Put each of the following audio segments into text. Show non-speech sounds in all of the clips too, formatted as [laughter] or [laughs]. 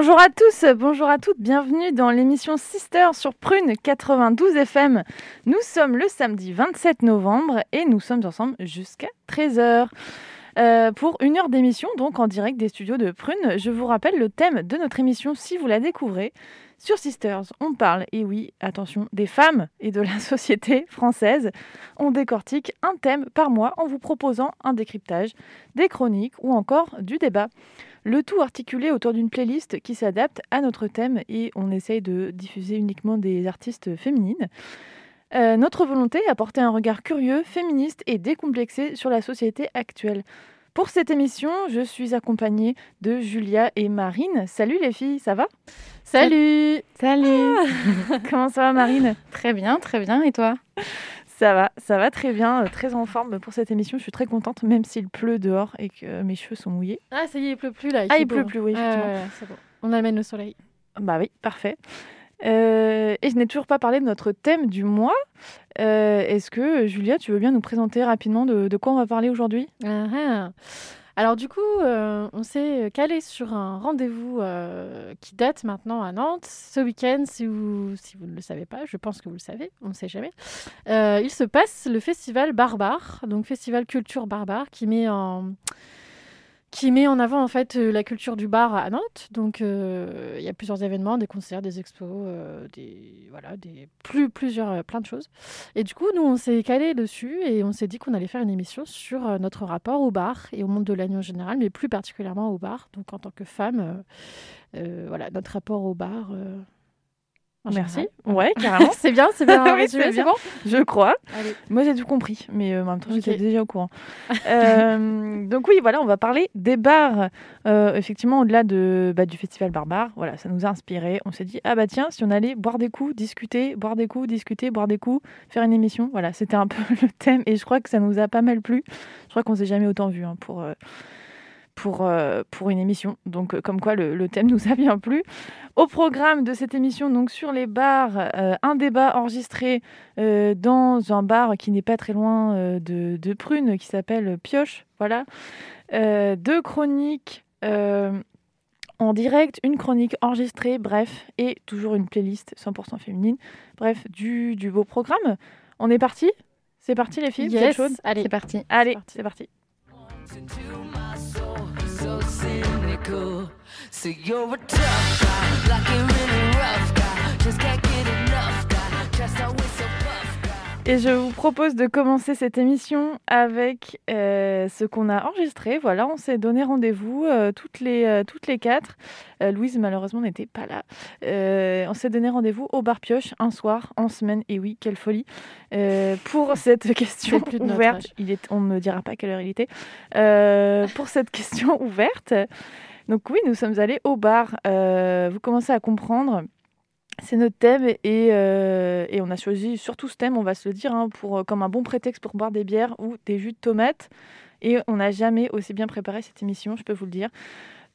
Bonjour à tous, bonjour à toutes, bienvenue dans l'émission Sister sur Prune 92 FM. Nous sommes le samedi 27 novembre et nous sommes ensemble jusqu'à 13h. Euh, pour une heure d'émission, donc en direct des studios de Prune, je vous rappelle le thème de notre émission si vous la découvrez. Sur Sisters, on parle, et oui, attention, des femmes et de la [laughs] société française. On décortique un thème par mois en vous proposant un décryptage, des chroniques ou encore du débat. Le tout articulé autour d'une playlist qui s'adapte à notre thème et on essaye de diffuser uniquement des artistes féminines. Euh, notre volonté est apporter un regard curieux, féministe et décomplexé sur la société actuelle. Pour cette émission, je suis accompagnée de Julia et Marine. Salut les filles, ça va? Salut Salut Comment ça va Marine? Très bien, très bien. Et toi? Ça va, ça va très bien, euh, très en forme pour cette émission. Je suis très contente, même s'il pleut dehors et que mes cheveux sont mouillés. Ah, ça y est, il pleut plus là. Ah, il pleut plus, oui, effectivement. bon. On amène le soleil. Bah oui, parfait. Euh, et je n'ai toujours pas parlé de notre thème du mois. Euh, Est-ce que, Julia, tu veux bien nous présenter rapidement de, de quoi on va parler aujourd'hui? Ah, ah. Alors du coup, euh, on s'est calé sur un rendez-vous euh, qui date maintenant à Nantes. Ce week-end, si vous, ne le savez pas, je pense que vous le savez, on ne sait jamais. Euh, il se passe le festival Barbare, donc festival culture barbare, qui met en qui met en avant en fait euh, la culture du bar à Nantes. Donc euh, il y a plusieurs événements, des concerts, des expos, euh, des voilà, des plus plusieurs plein de choses. Et du coup, nous on s'est calé dessus et on s'est dit qu'on allait faire une émission sur notre rapport au bar et au monde de l'agneau en général, mais plus particulièrement au bar. Donc en tant que femme, voilà notre rapport au bar. Merci. Ouais, carrément. [laughs] c'est bien, c'est bien. [laughs] Oui, résumé, c'est bien. bon je crois. Allez. Moi, j'ai tout compris, mais euh, en même temps, j'étais déjà au courant. [laughs] Euh, donc oui, voilà, on va parler des bars. Euh, effectivement, au-delà de, bah, du festival barbare, voilà, ça nous a inspiré. On s'est dit, ah bah tiens, si on allait boire des coups, discuter, boire des coups, discuter, boire des coups, faire une émission, voilà, c'était un peu le thème. Et je crois que ça nous a pas mal plu. Je crois qu'on s'est jamais autant vu hein, pour... pour, euh, pour une émission. Donc, euh, comme quoi, le, le thème [laughs] nous a bien plu. Au programme de cette émission, donc sur les bars, euh, un débat enregistré euh, dans un bar qui n'est pas très loin euh, de, de Prune, qui s'appelle Pioche. Voilà. Euh, deux chroniques euh, en direct, une chronique enregistrée, bref, et toujours une playlist 100% féminine. Bref, du, du beau programme. On est parti? C'est parti, les filles? Vous êtes Yes, chaudes? Allez. C'est parti. Allez, parti. c'est parti. Cynical. So you're a tough guy, like a rough guy. Just can't get enough guy. Just always so. Et je vous propose de commencer cette émission avec euh, ce qu'on a enregistré. Voilà, on s'est donné rendez-vous euh, toutes, les, euh, toutes les quatre. Louise, malheureusement, n'était pas là. On s'est donné rendez-vous au bar Pioche un soir, en semaine. Et oui, quelle folie. Pour [laughs] cette question plus de ouverte, il est, on ne me dira pas quelle heure il était. Pour cette [laughs] question ouverte. Donc oui, nous sommes allés au bar. Vous commencez à comprendre. C'est notre thème et, euh, et on a choisi surtout ce thème, on va se le dire, hein, pour, euh, comme un bon prétexte pour boire des bières ou des jus de tomates. Et on n'a jamais aussi bien préparé cette émission, je peux vous le dire.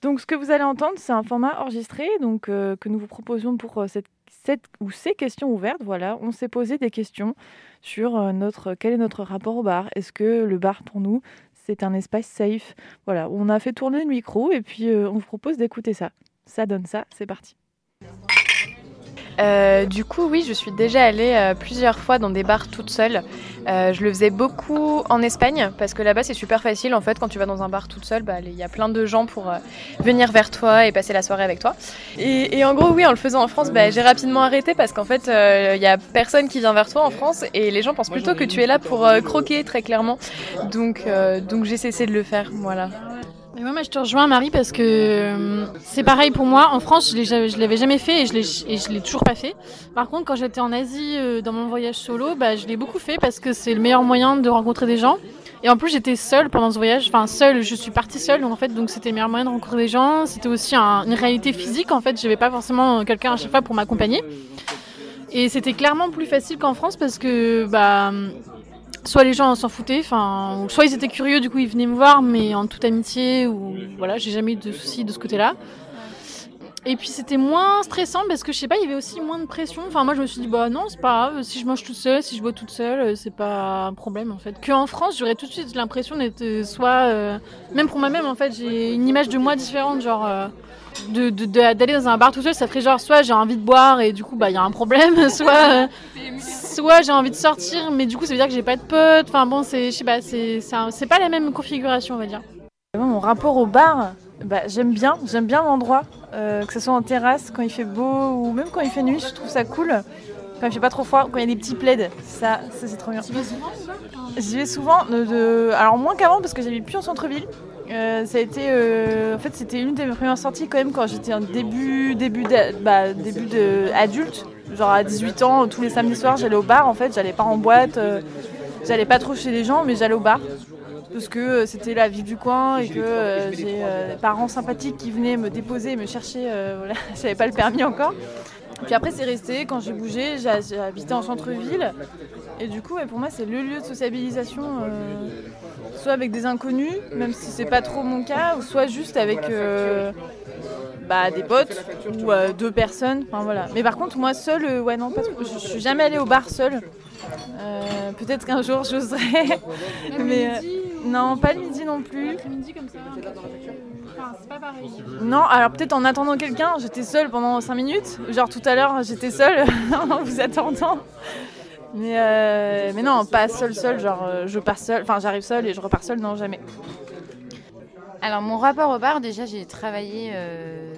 Donc ce que vous allez entendre, c'est un format enregistré donc, euh, que nous vous proposions pour cette, cette ou ces questions ouvertes. Voilà, on s'est posé des questions sur notre, quel est notre rapport au bar? Est-ce que le bar pour nous, c'est un espace safe? Voilà, on a fait tourner le micro et puis on vous propose d'écouter ça. Ça donne ça, c'est parti. Euh, du coup, oui, je suis déjà allée euh, plusieurs fois dans des bars toute seule. Euh, je le faisais beaucoup en Espagne parce que là-bas c'est super facile. En fait, quand tu vas dans un bar toute seule, bah, il y a plein de gens pour euh, venir vers toi et passer la soirée avec toi. Et, et en gros, oui, en le faisant en France, bah, j'ai rapidement arrêté parce qu'en fait, euh, il y a personne qui vient vers toi en France et les gens pensent plutôt que tu es là pour euh, croquer très clairement. Donc, euh, donc j'ai cessé de le faire. Voilà. Mais moi, moi, je te rejoins, Marie, parce que euh, c'est pareil pour moi. En France, je l'avais jamais fait et je l'ai toujours pas fait. Par contre, quand j'étais en Asie, euh, dans mon voyage solo, bah, je l'ai beaucoup fait parce que c'est le meilleur moyen de rencontrer des gens Et en plus, j'étais seule pendant ce voyage. Enfin, seule, je suis partie seule, en fait, donc c'était le meilleur moyen de rencontrer des gens. C'était aussi un- une réalité physique, en fait. J'avais pas forcément quelqu'un à chaque fois pour m'accompagner. Et c'était clairement plus facile qu'en France parce que, bah, soit les gens s'en foutaient, enfin, soit ils étaient curieux, du coup ils venaient me voir, mais en toute amitié, ou voilà, j'ai jamais eu de soucis de ce côté-là. Et puis c'était moins stressant parce que je sais pas, il y avait aussi moins de pression. Enfin, moi je me suis dit, bah non, c'est pas grave, si je mange toute seule, si je bois toute seule, euh, c'est pas un problème en fait. Qu'en France, j'aurais tout de suite l'impression d'être euh, soit, euh, même pour moi-même en fait, j'ai une image de moi différente, genre. de- d'aller dans un bar tout seul, ça ferait genre soit j'ai envie de boire et du coup bah il y a un problème, [laughs] soit euh, soit j'ai envie de sortir mais du coup ça veut dire que j'ai pas de potes. Enfin bon c'est je sais pas c'est c'est c'est pas la même configuration on va dire. Mon rapport au bar, bah, j'aime bien, j'aime bien l'endroit, euh, que ce soit en terrasse quand il fait beau ou même quand il fait nuit, je trouve ça cool. Quand il fait pas trop froid, quand il y a des petits plaids, ça, ça c'est trop bien. J'y vais souvent, de, de- alors moins qu'avant parce que j'habite plus en centre-ville. Euh, ça a été, euh, en fait, c'était une de mes premières sorties quand même quand j'étais en début, début, bah, début de adulte, genre à 18 ans, tous les samedis soirs, j'allais au bar. En fait, j'allais pas en boîte, j'allais pas trop chez les gens, mais j'allais au bar parce que euh, c'était la ville du coin et que euh, j'ai euh, des parents sympathiques qui venaient me déposer et me chercher. euh, [laughs] voilà, j'avais pas le permis encore. Puis après, c'est resté. Quand j'ai bougé, j'ai habité en centre-ville. Et du coup, pour moi, c'est le lieu de sociabilisation, euh, soit avec des inconnus, même si c'est pas trop mon cas, ou soit juste avec euh, bah, des potes ou euh, deux personnes. Enfin, voilà. Mais par contre, moi, seule, euh, ouais, non, pas trop. Je, je suis jamais allée au bar seule. Euh, Peut-être qu'un jour, j'oserais. Mais euh, non, pas le midi non plus. midi comme ça. Enfin c'est pas pareil. Non, alors peut-être en attendant quelqu'un, j'étais seule pendant 5 minutes. Genre tout à l'heure, j'étais seule [laughs] en vous attendant. Mais, euh, mais non, pas seule, seule. Genre euh, je pars seule, enfin j'arrive seule et je repars seule, non, jamais. Alors mon rapport au bar, déjà j'ai travaillé euh,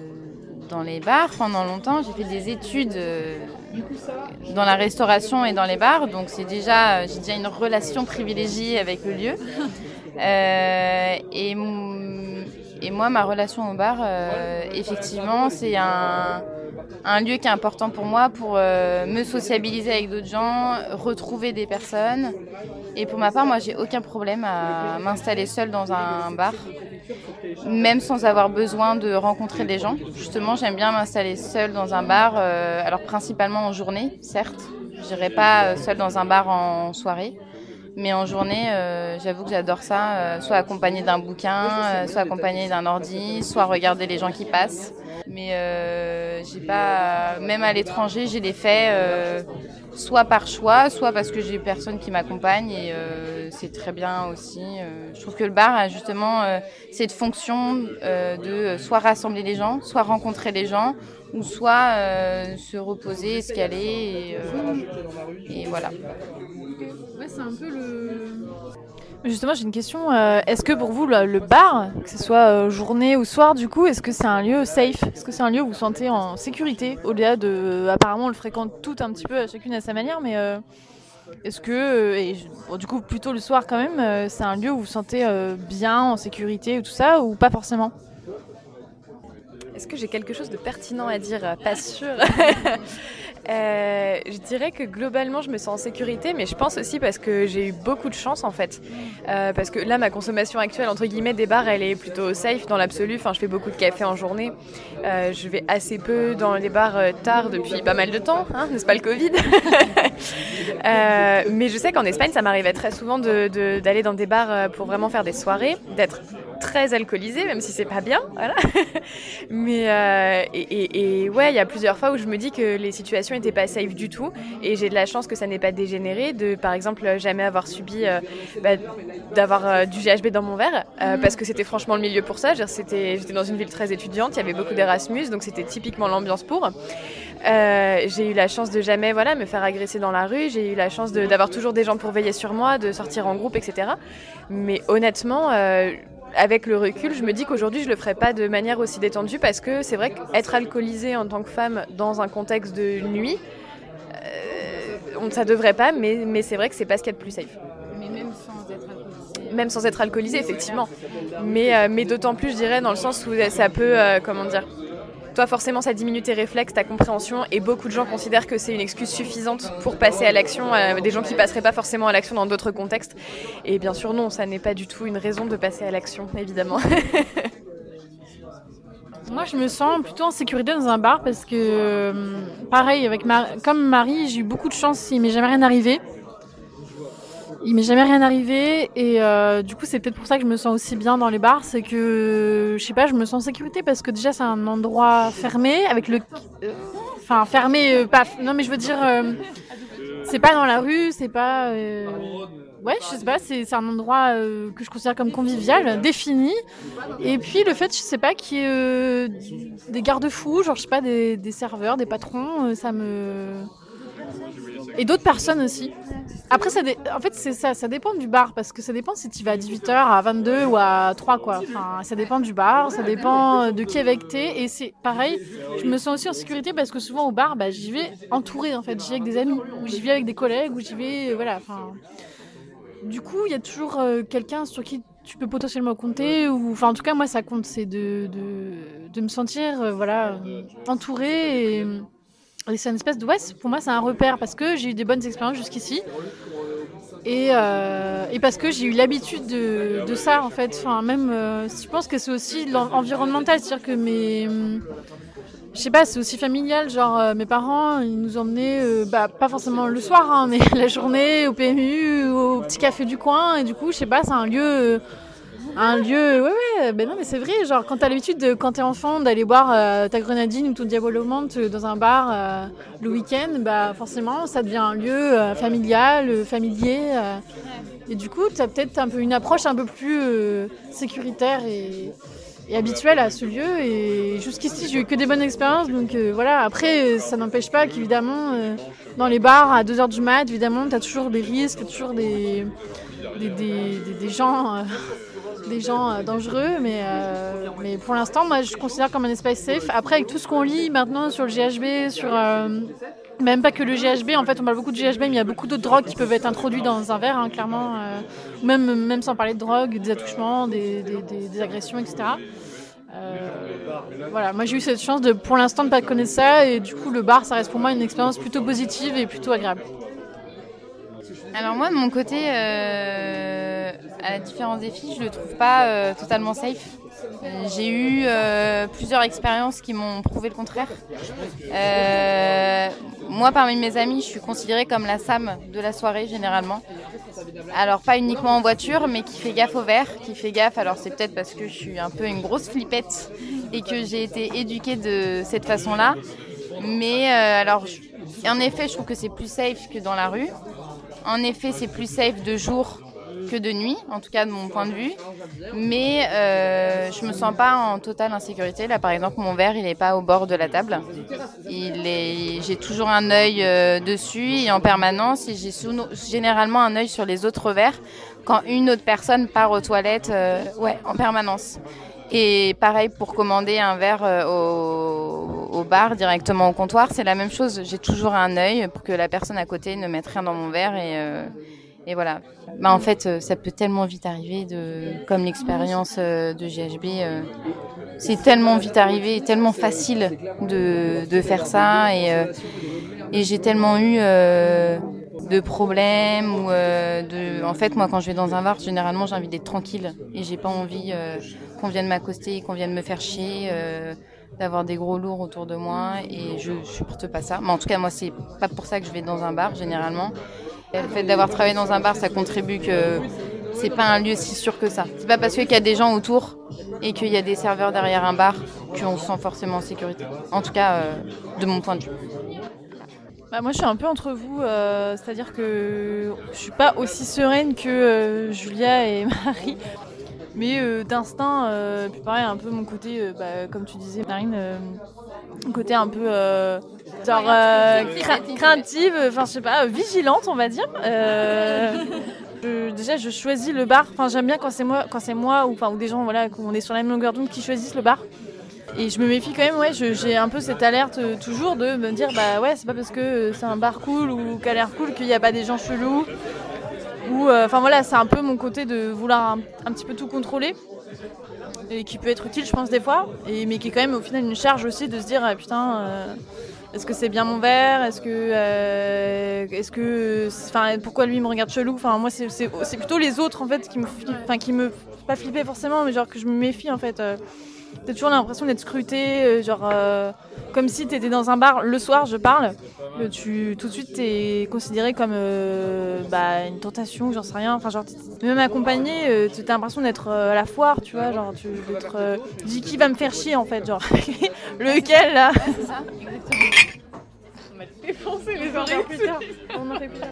dans les bars pendant longtemps. J'ai fait des études euh, dans la restauration et dans les bars, donc c'est déjà j'ai déjà une relation privilégiée avec le lieu. Euh, et, moi, ma relation au bar, euh, effectivement, c'est un, lieu qui est important pour moi pour euh, me sociabiliser avec d'autres gens, retrouver des personnes. Et pour ma part, moi, j'ai aucun problème à m'installer seule dans un bar, même sans avoir besoin de rencontrer des gens. Justement, j'aime bien m'installer seule dans un bar, euh, alors principalement en journée, certes. Je n'irai pas euh, seule dans un bar en soirée. Mais en journée, euh, j'avoue que j'adore ça, euh, soit accompagné d'un bouquin, soit accompagné d'un ordi, soit regarder les gens qui passent. Mais j'ai pas, même à l'étranger, j'ai les faits soit par choix, soit parce que j'ai personne qui m'accompagne et euh, c'est très bien aussi. euh. je trouve que le bar a justement euh, cette fonction de soit rassembler les gens, soit rencontrer les gens, ou soit se reposer, escaler et, et voilà. Ouais c'est un peu le. Justement, j'ai une question. euh, est-ce que pour vous, le, bar, que ce soit euh, journée ou soir, du coup, est-ce que c'est un lieu safe? Est-ce que c'est un lieu où vous sentez en sécurité Au-delà de. Apparemment, on le fréquente tout un petit peu, chacune à sa manière, mais. euh, est-ce que, euh, et du coup plutôt le soir quand même, euh, c'est un lieu où vous sentez euh, bien, en sécurité ou tout ça, ou pas forcément? Est-ce que j'ai quelque chose de pertinent à dire? Pas sûr. [laughs] Euh, je dirais que globalement, je me sens en sécurité, mais je pense aussi parce que j'ai eu beaucoup de chance en fait. Euh, parce que là, ma consommation actuelle, entre guillemets, des bars, elle est plutôt safe dans l'absolu. Enfin, je fais beaucoup de café en journée. Euh, je vais assez peu dans les bars tard depuis pas mal de temps, hein, n'est-ce pas le Covid? [laughs] Mais je sais qu'en Espagne, ça m'arrivait très souvent de- de- d'aller dans des bars pour vraiment faire des soirées, d'être très alcoolisée, même si c'est pas bien, voilà. [laughs] Mais euh, et, et- et ouais, il y a plusieurs fois où je me dis que les situations n'étaient pas safe du tout, et j'ai de la chance que ça n'ait pas dégénéré, de par exemple jamais avoir subi euh, bah, d'avoir euh, du GHB dans mon verre, euh, parce que c'était franchement le milieu pour ça. J'étais dans une ville très étudiante, il y avait beaucoup d'Erasmus, donc c'était typiquement l'ambiance pour. J'ai eu la chance de jamais voilà me faire agresser dans la rue. J'ai eu la chance d'avoir toujours des gens pour veiller sur moi, de sortir en groupe, etc. Mais honnêtement. euh, avec le recul, je me dis qu'aujourd'hui, je le ferais pas de manière aussi détendue parce que c'est vrai qu'être alcoolisée en tant que femme dans un contexte de nuit, euh, on, ça devrait pas, mais, mais c'est vrai que c'est pas ce qu'il y a de plus safe. Mais même sans être alcoolisé. Même sans être alcoolisée, effectivement. Mais, euh, mais d'autant plus, je dirais, dans le sens où ça peut, euh, comment dire, toi forcément ça diminue tes réflexes, ta compréhension, et beaucoup de gens considèrent que c'est une excuse suffisante pour passer à l'action, euh, des gens qui passeraient pas forcément à l'action dans d'autres contextes. Et bien sûr non, ça n'est pas du tout une raison de passer à l'action, évidemment. [laughs] Moi, je me sens plutôt en sécurité dans un bar parce que, euh, pareil, avec comme Marie, j'ai eu beaucoup de chance, il m'est jamais rien arrivé. Il m'est jamais rien arrivé et euh, du coup, c'est peut-être pour ça que je me sens aussi bien dans les bars, c'est que, je sais pas, je me sens en sécurité parce que déjà, c'est un endroit fermé avec le, euh, enfin fermé, euh, pas, non mais je veux dire, euh, c'est pas dans la rue, c'est pas, euh, ouais, je sais pas, c'est un endroit que je considère comme convivial, défini. Et puis le fait, je sais pas, qu'il y ait des garde-fous, genre je sais pas, des, des serveurs, des patrons, ça me. Et d'autres personnes aussi. Après, ça en fait, c'est ça, ça dépend du bar, parce que ça dépend si tu vas à 18h, à 22 ou à 3, quoi. Enfin, ça dépend du bar, ça dépend de qui avec t'es. Et c'est pareil, je me sens aussi en sécurité parce que souvent au bar, bah, j'y vais entourée, en fait. J'y vais avec des amis, ou j'y vais avec des collègues, ou j'y vais. euh, voilà, enfin. Du coup, il y a toujours euh, quelqu'un sur qui tu peux potentiellement compter ou enfin en tout cas moi ça compte c'est de, de, de me sentir euh, voilà euh, entourée et c'est une espèce de pour moi c'est un repère parce que j'ai eu des bonnes expériences jusqu'ici et, euh, parce que j'ai eu l'habitude de, ça en fait enfin même euh, je pense que c'est aussi l'en- environnemental c'est à dire que mes je sais pas, c'est aussi familial. Genre, euh, mes parents, ils nous emmenaient, bah, pas forcément le soir, hein, [laughs] mais la journée au PMU, au petit café du coin. Et du coup, je sais pas, c'est un lieu. Euh, un lieu. Ouais, ouais, ben non, mais c'est vrai. Genre, quand t'as l'habitude, de, quand t'es enfant, d'aller boire euh, ta grenadine ou ton diabolo menthe dans un bar euh, le week-end, bah, forcément, ça devient un lieu euh, familial, euh, familier. euh. et du coup, t'as peut-être un peu une approche un peu plus euh, sécuritaire et et habituel à ce lieu. Et jusqu'ici, j'ai eu que des bonnes expériences. Donc euh, voilà, après, euh, ça n'empêche pas qu'évidemment, euh, dans les bars, à 2h du mat, évidemment, tu as toujours des risques, toujours des, des, des- des gens. Des gens euh, dangereux, mais, euh, mais pour l'instant, moi, je considère comme un espace safe. Après, avec tout ce qu'on lit maintenant sur le GHB, sur euh, même pas que le GHB, en fait, on parle beaucoup de GHB, mais il y a beaucoup d'autres drogues qui peuvent être introduites dans un verre, hein, clairement. même, même sans parler de drogue, des attouchements, des, des- agressions, etc. Voilà, moi j'ai eu cette chance de, pour l'instant, de pas connaître ça, et du coup, le bar, ça reste pour moi une expérience plutôt positive et plutôt agréable. Alors moi, de mon côté, euh, à des filles, je le trouve pas euh, totalement safe. J'ai eu euh, plusieurs expériences qui m'ont prouvé le contraire. Moi, parmi mes amis, je suis considérée comme la Sam de la soirée généralement. Alors pas uniquement en voiture, mais qui fait gaffe au verre, qui fait gaffe. Alors c'est peut-être parce que je suis un peu une grosse flippette et que j'ai été éduquée de cette façon-là. Mais alors, en effet, je trouve que c'est plus safe que dans la rue. En effet, c'est plus safe de jour que de nuit, en tout cas de mon point de vue. Mais euh, je me sens pas en totale insécurité. Là, par exemple, mon verre, il n'est pas au bord de la table. Il est, j'ai toujours un œil euh, dessus et en permanence. Et j'ai généralement un œil sur les autres verres quand une autre personne part aux toilettes, euh, ouais, en permanence. Et pareil pour commander un verre euh, au bar directement au comptoir, c'est la même chose. J'ai toujours un œil pour que la personne à côté ne mette rien dans mon verre et, euh, et voilà. Bah, en fait, euh, ça peut tellement vite arriver, de, comme l'expérience euh, de GHB. c'est tellement vite arrivé, tellement facile de, de faire ça et, et j'ai tellement eu de problèmes ou de. En fait, moi, quand je vais dans un bar, généralement, j'ai envie d'être tranquille et j'ai pas envie qu'on vienne m'accoster, qu'on vienne me faire chier, d'avoir des gros lourds autour de moi et je supporte pas ça. Mais en tout cas, moi, c'est pas pour ça que je vais dans un bar généralement. Le fait d'avoir travaillé dans un bar, ça contribue que c'est pas un lieu si sûr que ça. C'est pas parce qu'il y a des gens autour et qu'il y a des serveurs derrière un bar qu'on se sent forcément en sécurité. En tout cas, euh, de mon point de vue. Bah, moi, je suis un peu entre vous, euh, c'est-à-dire que je suis pas aussi sereine que euh, Julia et [laughs] Marie, mais euh, d'instinct, euh, puis pareil, un peu mon côté, euh, bah, comme tu disais, Marine, euh, mon côté un peu euh, genre euh, cra- craintive, enfin je sais pas, euh, vigilante, on va dire. Euh, déjà, je choisis le bar. Enfin, j'aime bien quand c'est moi, quand c'est moi ou enfin ou des gens, voilà, qu'on est sur la même longueur d'onde qui choisissent le bar. Et je me méfie quand même, ouais, j'ai un peu cette alerte euh, toujours de me dire, bah ouais, c'est pas parce que euh, c'est un bar cool ou qu'elle a l'air cool qu'il n'y a pas des gens chelous. Euh, enfin c'est un peu mon côté de vouloir un, petit peu tout contrôler. et qui peut être utile, je pense, des fois, et, mais qui est quand même au final une charge aussi de se dire, ah, putain, euh, est-ce que c'est bien mon verre? Est-ce que, euh, est-ce que, pourquoi lui me regarde chelou? Enfin, moi, c'est, plutôt les autres en fait qui me, enfin, qui me, pas flipper forcément, mais genre que je me méfie en fait. T'as toujours l'impression d'être scruté, euh, genre euh, comme si t'étais dans un bar le soir, je parle. euh, tu tout de suite t'es considéré comme euh, bah, une tentation, j'en sais rien. Enfin genre t'es- même accompagné, euh, t'as l'impression d'être euh, à la foire, tu vois, genre tu d'être, euh, dis qui va me faire chier en fait, genre [laughs] lequel là? C'est ça, exactement. On m'a défoncé les oreilles plus tard. On en fait plus tard.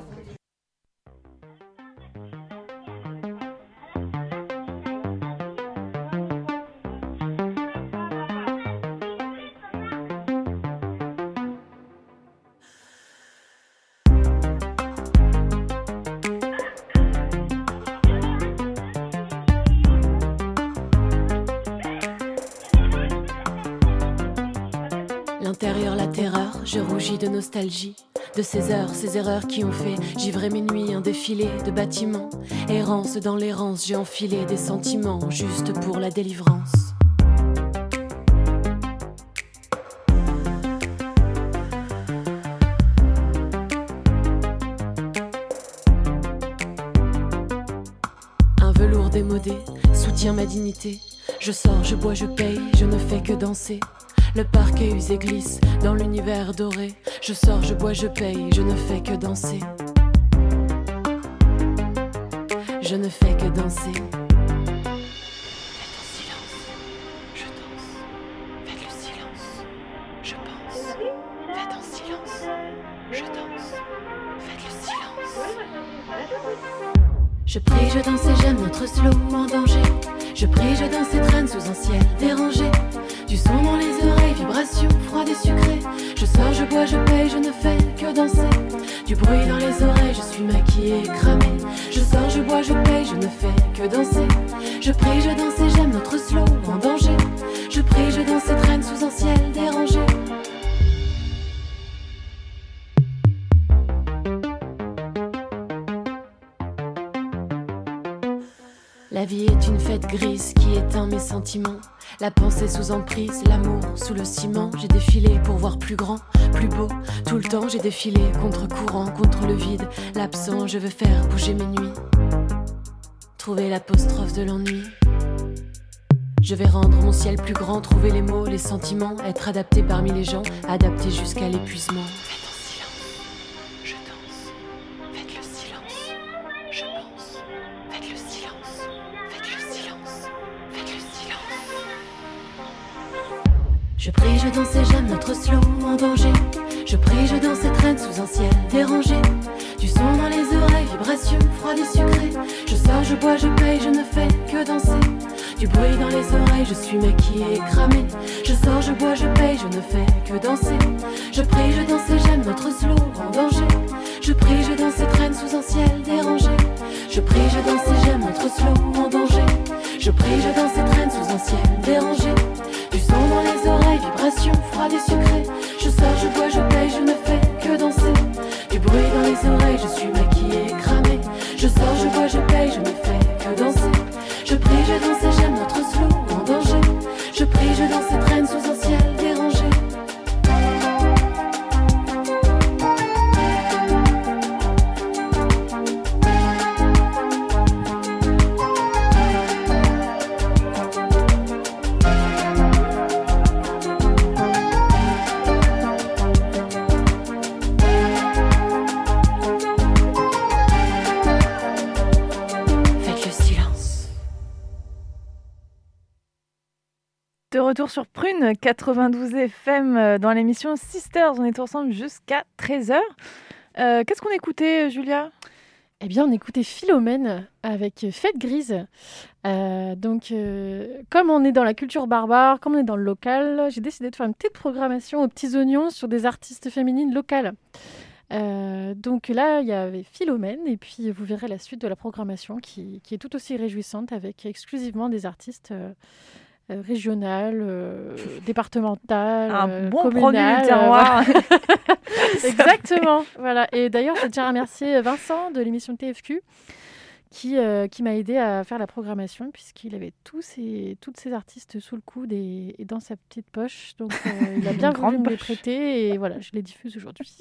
De ces heures, ces erreurs qui ont fait givrer mes nuits, un défilé de bâtiments. Errance dans l'errance, j'ai enfilé des sentiments juste pour la délivrance. Un velours démodé soutient ma dignité. Je sors, je bois, je paye, je ne fais que danser. Le parquet usé glisse dans l'univers doré. Je sors, je bois, je paye, je ne fais que danser. Je ne fais que danser. Je prie, je danse et j'aime notre slow en danger. Je prie, je danse et traîne sous un ciel dérangé. Du son dans les oreilles, vibration froide et sucrée. Je sors, je bois, je paye, je ne fais que danser. Du bruit dans les oreilles, je suis maquillée, cramée. Je sors, je bois, je paye, je ne fais que danser. Je prie, je danse et j'aime notre slow en danger. Je prie, je danse et traîne sous un ciel dérangé. La vie est une fête grise qui éteint mes sentiments. La pensée sous emprise, l'amour sous le ciment. J'ai défilé pour voir plus grand, plus beau. Tout le temps j'ai défilé contre courant, contre le vide. L'absent, je veux faire bouger mes nuits. Trouver l'apostrophe de l'ennui. Je vais rendre mon ciel plus grand, trouver les mots, les sentiments, être adapté parmi les gens, adapté jusqu'à l'épuisement. Je prie, je danse et j'aime notre slow en danger. Je prie, je danse et traîne sous un ciel dérangé. Du son dans les oreilles, vibration froide et sucrée. Je sors, je bois, je paye, je ne fais que danser. Du bruit dans les oreilles, je suis maquillée, cramée. Je sors, je bois, je paye, je ne fais que danser. Je prie, je danse et j'aime notre slow en danger. Je prie, je danse et traîne sous un ciel dérangé. Je prie, je danse et j'aime notre slow en danger. Je prie, je danse et traîne sous un ciel dérangé. Du son dans les oreilles, vibration froide et sucrée. Je sors, je bois, je paye, je ne fais que danser. 92 FM euh, dans l'émission Sisters. On est ensemble jusqu'à 13h. Euh, Qu'est-ce qu'on écoutait, Julia? Eh bien, on écoutait Philomène avec Fête Grise. Euh, donc, euh, comme on est dans la culture barbare, comme on est dans le local, j'ai décidé de faire une petite programmation aux petits oignons sur des artistes féminines locales. Euh, donc là, il y avait Philomène, et puis vous verrez la suite de la programmation qui, est tout aussi réjouissante avec exclusivement des artistes euh, euh, régionales, euh, [laughs] départementales, Un euh, bon produit communales, du euh, terroir. [laughs] [laughs] Exactement. voilà. Et d'ailleurs, je tiens à remercier Vincent de l'émission TFQ qui, euh, qui m'a aidé à faire la programmation, puisqu'il avait tous ces, toutes ces artistes sous le coude et, et dans sa petite poche. Donc, euh, il a bien voulu me les prêter, et voilà, je les diffuse aujourd'hui.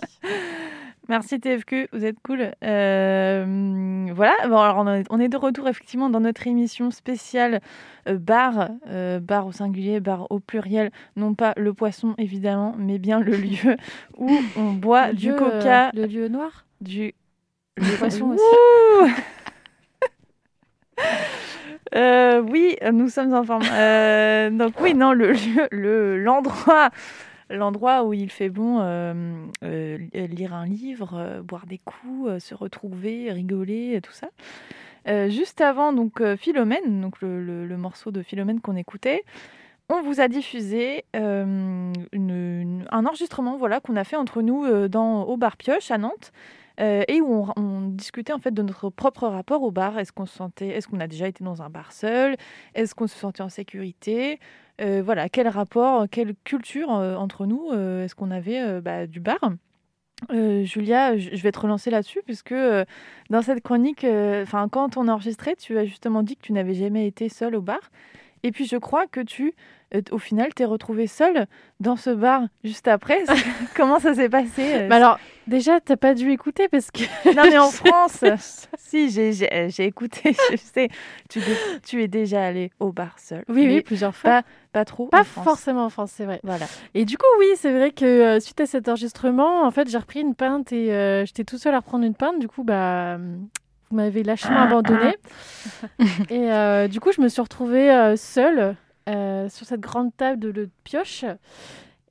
Merci TFQ, vous êtes cool. Euh, voilà, bon, alors on est, de retour effectivement dans notre émission spéciale euh, bar, euh, bar au singulier, bar au pluriel, non pas le poisson évidemment, mais bien le lieu [laughs] où on boit Le du lieu, coca, le lieu noir du Le poisson aussi. [laughs] Oui, nous sommes en forme. Donc oui, non, le lieu, le l'endroit, l'endroit où il fait bon euh, euh, lire un livre, euh, boire des coups, se retrouver, rigoler, tout ça. Juste avant, donc Philomène, donc le, morceau de Philomène qu'on écoutait, on vous a diffusé un enregistrement, voilà, qu'on a fait entre nous dans au bar Pioche à Nantes. Et où on, on discutait en fait de notre propre rapport au bar. Est-ce qu'on se sentait, est-ce qu'on a déjà été dans un bar seul? Est-ce qu'on se sentait en sécurité? Euh, Voilà, quel rapport, quelle culture euh, entre nous euh, est-ce qu'on avait bah, du bar? Julia, je vais te relancer là-dessus puisque dans cette chronique, enfin quand on a enregistré, tu as justement dit que tu n'avais jamais été seule au bar. Et puis je crois que tu, au final, t'es retrouvée seule dans ce bar juste après. [laughs] Comment ça s'est passé euh, Bah alors, déjà, t'as pas dû écouter parce que. non, mais en [laughs] France, si, j'ai- j'ai écouté, [laughs] je sais. Tu, tu es déjà allé au bar seul. Oui, oui, plusieurs fois. Pas, pas trop. Pas en forcément en France, c'est vrai. Voilà. Et du coup, oui, c'est vrai que euh, suite à cet enregistrement, en fait, j'ai repris une pinte et euh, j'étais tout seul à reprendre une pinte. Du coup, bah, vous m'avez lâchement abandonné. et euh, du coup, je me suis retrouvée euh, seule euh, sur cette grande table de, de pioche.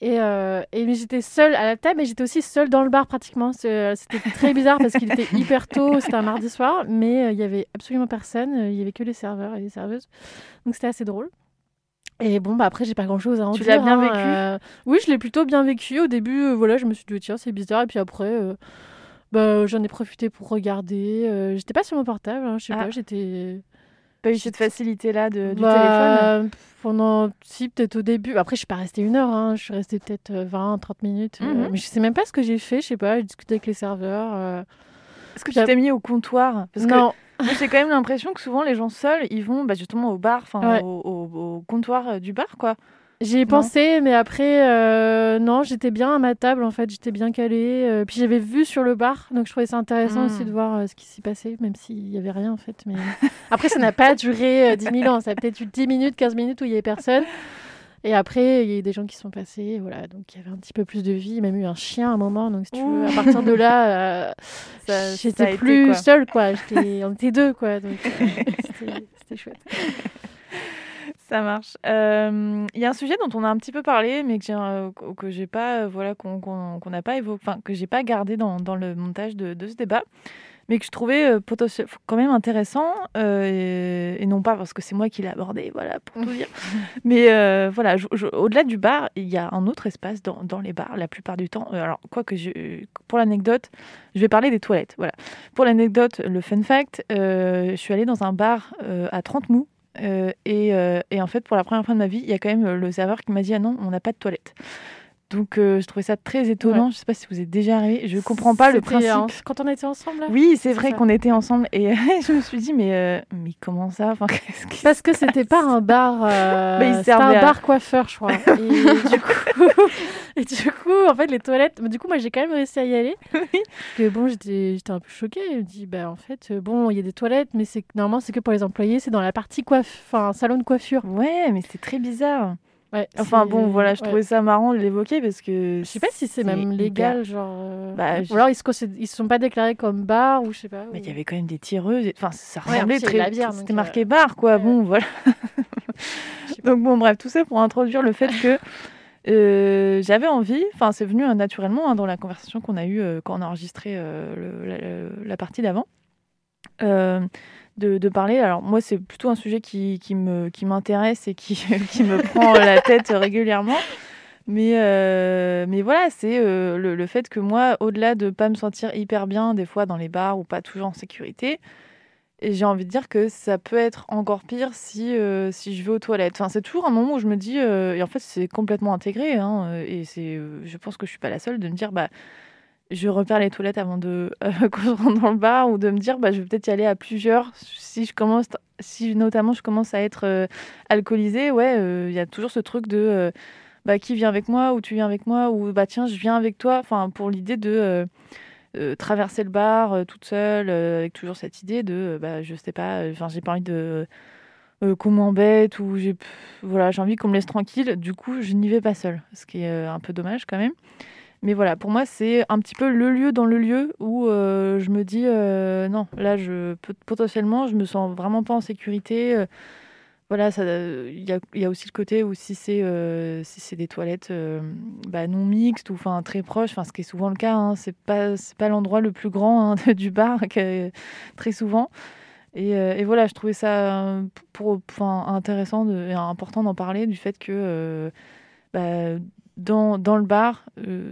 Et, euh, et j'étais seule à la table, mais j'étais aussi seule dans le bar pratiquement. Euh, C'était très bizarre parce qu'il était hyper tôt, [laughs] c'était un mardi soir, mais il y avait absolument personne. Il y avait que les serveurs et les serveuses. Donc c'était assez drôle. Et bon, bah après, j'ai pas grand chose à en Tu dire. l'as bien hein, vécu euh, Oui, je l'ai plutôt bien vécu. Au début, euh, voilà, je me suis dit, tiens, c'est bizarre. Et puis après, euh, bah, j'en ai profité pour regarder. J'étais pas sur mon portable, hein, je sais Ah. pas, j'étais. Pas eu cette facilité-là du téléphone Bah, Pendant, si, peut-être au début. Après, je suis pas restée une heure, hein, je suis restée peut-être euh, 20, 30 minutes. euh, Mhm. mais je sais même pas ce que j'ai fait, je sais pas, j'ai discuté avec les serveurs. euh, Est-ce que tu t'es mis au comptoir? Parce que Non, moi, j'ai quand même l'impression que souvent les gens seuls, ils vont bah, justement au bar, enfin Ouais. au, au- au comptoir euh, du bar, quoi. J'y ai pensé, mais après, euh, non, j'étais bien à ma table, en fait, j'étais bien calée. euh, puis j'avais vu sur le bar, donc je trouvais ça intéressant aussi de voir euh, ce qui s'y passait, même s'il n'y avait rien, en fait. Mais [laughs] après, ça n'a pas duré euh, 10 000 ans, ça a peut-être eu 10 minutes, 15 minutes où il n'y avait personne. Et après, il y a eu des gens qui sont passés, voilà, donc il y avait un petit peu plus de vie, il y a même eu un chien à un moment, donc si tu veux, à partir de là, [laughs] j'étais été, plus quoi? seule, quoi. On était deux, quoi, donc [laughs] c'était chouette. Ça marche. Euh, Il y a un sujet dont on a un petit peu parlé, mais que j'ai euh, que j'ai pas, euh, voilà, qu'on n'a pas évoqué, enfin que j'ai pas gardé dans, dans le montage de, de ce débat, mais que je trouvais euh, quand même intéressant, et, et non pas parce que c'est moi qui l'ai abordé, voilà, pour tout dire. [laughs] Mais voilà, au-delà du bar, il y a un autre espace dans, dans les bars la plupart du temps. Alors, quoi que je, pour l'anecdote, je vais parler des toilettes. Voilà. Pour l'anecdote, le fun fact, je suis allée dans un bar à 30 mous. Euh, et, euh, et en fait, pour la première fois de ma vie, il y a quand même le serveur qui m'a dit Ah non, on n'a pas de toilette. Donc, euh, je trouvais ça très étonnant. Je sais pas si vous êtes déjà arrivé. Je comprends pas le principe. en- Quand on était ensemble, là Oui, c'est vrai qu'on était ensemble. [laughs] Et je me suis dit Mais, mais comment ça? Enfin, qui Parce que c'était pas un bar, [laughs] Bah, c'était un à- bar coiffeur, je crois. [laughs] Et du coup, [laughs] et du coup, en fait, les toilettes. mais Du coup, moi, j'ai quand même réussi à y aller. [laughs] Parce que bon, j'étais, un peu choquée. Je me dis, bah en fait, euh, bon, il y a des toilettes, mais c'est normalement c'est que pour les employés. C'est dans la partie coiffe, enfin salon de coiffure. Ouais, mais c'est très bizarre. Ouais. Enfin bon, voilà, je ouais. trouvais ça marrant de l'évoquer parce que. Je sais pas si c'est même légal, genre. euh, Bah, je- Ou alors ils se, ils se sont pas déclarés comme bar ou je sais pas. Mais il y avait quand même des tireuses. et- Enfin, ça Ouais, ressemblait y très. C'était marqué bar, quoi. Bon, voilà. [laughs] donc bon, bref, tout ça pour introduire le fait que euh, j'avais envie. Enfin, c'est venu euh, naturellement hein, dans la conversation qu'on a eue euh, quand on a enregistré la, partie d'avant. de, parler. Alors moi, c'est plutôt un sujet qui, me qui m'intéresse et qui, [laughs] qui me prend la tête régulièrement. Mais, mais voilà, c'est le, le fait que moi, au-delà de pas me sentir hyper bien des fois dans les bars ou pas toujours en sécurité, et j'ai envie de dire que ça peut être encore pire si, euh, si je vais aux toilettes. Enfin, c'est toujours un moment où je me dis, euh, et en fait c'est complètement intégré, hein, euh, et c'est, je pense que je suis pas la seule de me dire, bah, je repère les toilettes avant de [laughs] euh, qu'on se rende dans le bar ou de me dire bah, je vais peut-être y aller à plusieurs si je commence si notamment je commence à être alcoolisée ouais il y a toujours ce truc de bah, qui vient avec moi ou tu viens avec moi ou bah tiens je viens avec toi enfin pour l'idée de euh, traverser le bar euh, toute seule euh, avec toujours cette idée de bah je sais pas enfin j'ai pas envie de qu'on m'embête ou j'ai voilà j'ai envie qu'on me laisse tranquille du coup je n'y vais pas seule ce qui est un peu dommage quand même mais voilà, pour moi, c'est un petit peu le lieu dans le lieu où je me dis non, là, je potentiellement, je me sens vraiment pas en sécurité. Voilà, euh, il y, a, aussi le côté où si c'est euh, des toilettes euh, bah, non mixtes ou enfin très proches, enfin ce qui est souvent le cas, hein, c'est pas l'endroit le plus grand hein, [laughs] du bar [laughs] très souvent. Et, voilà, je trouvais ça pour, intéressant et important d'en parler du fait que bah, dans, dans le bar,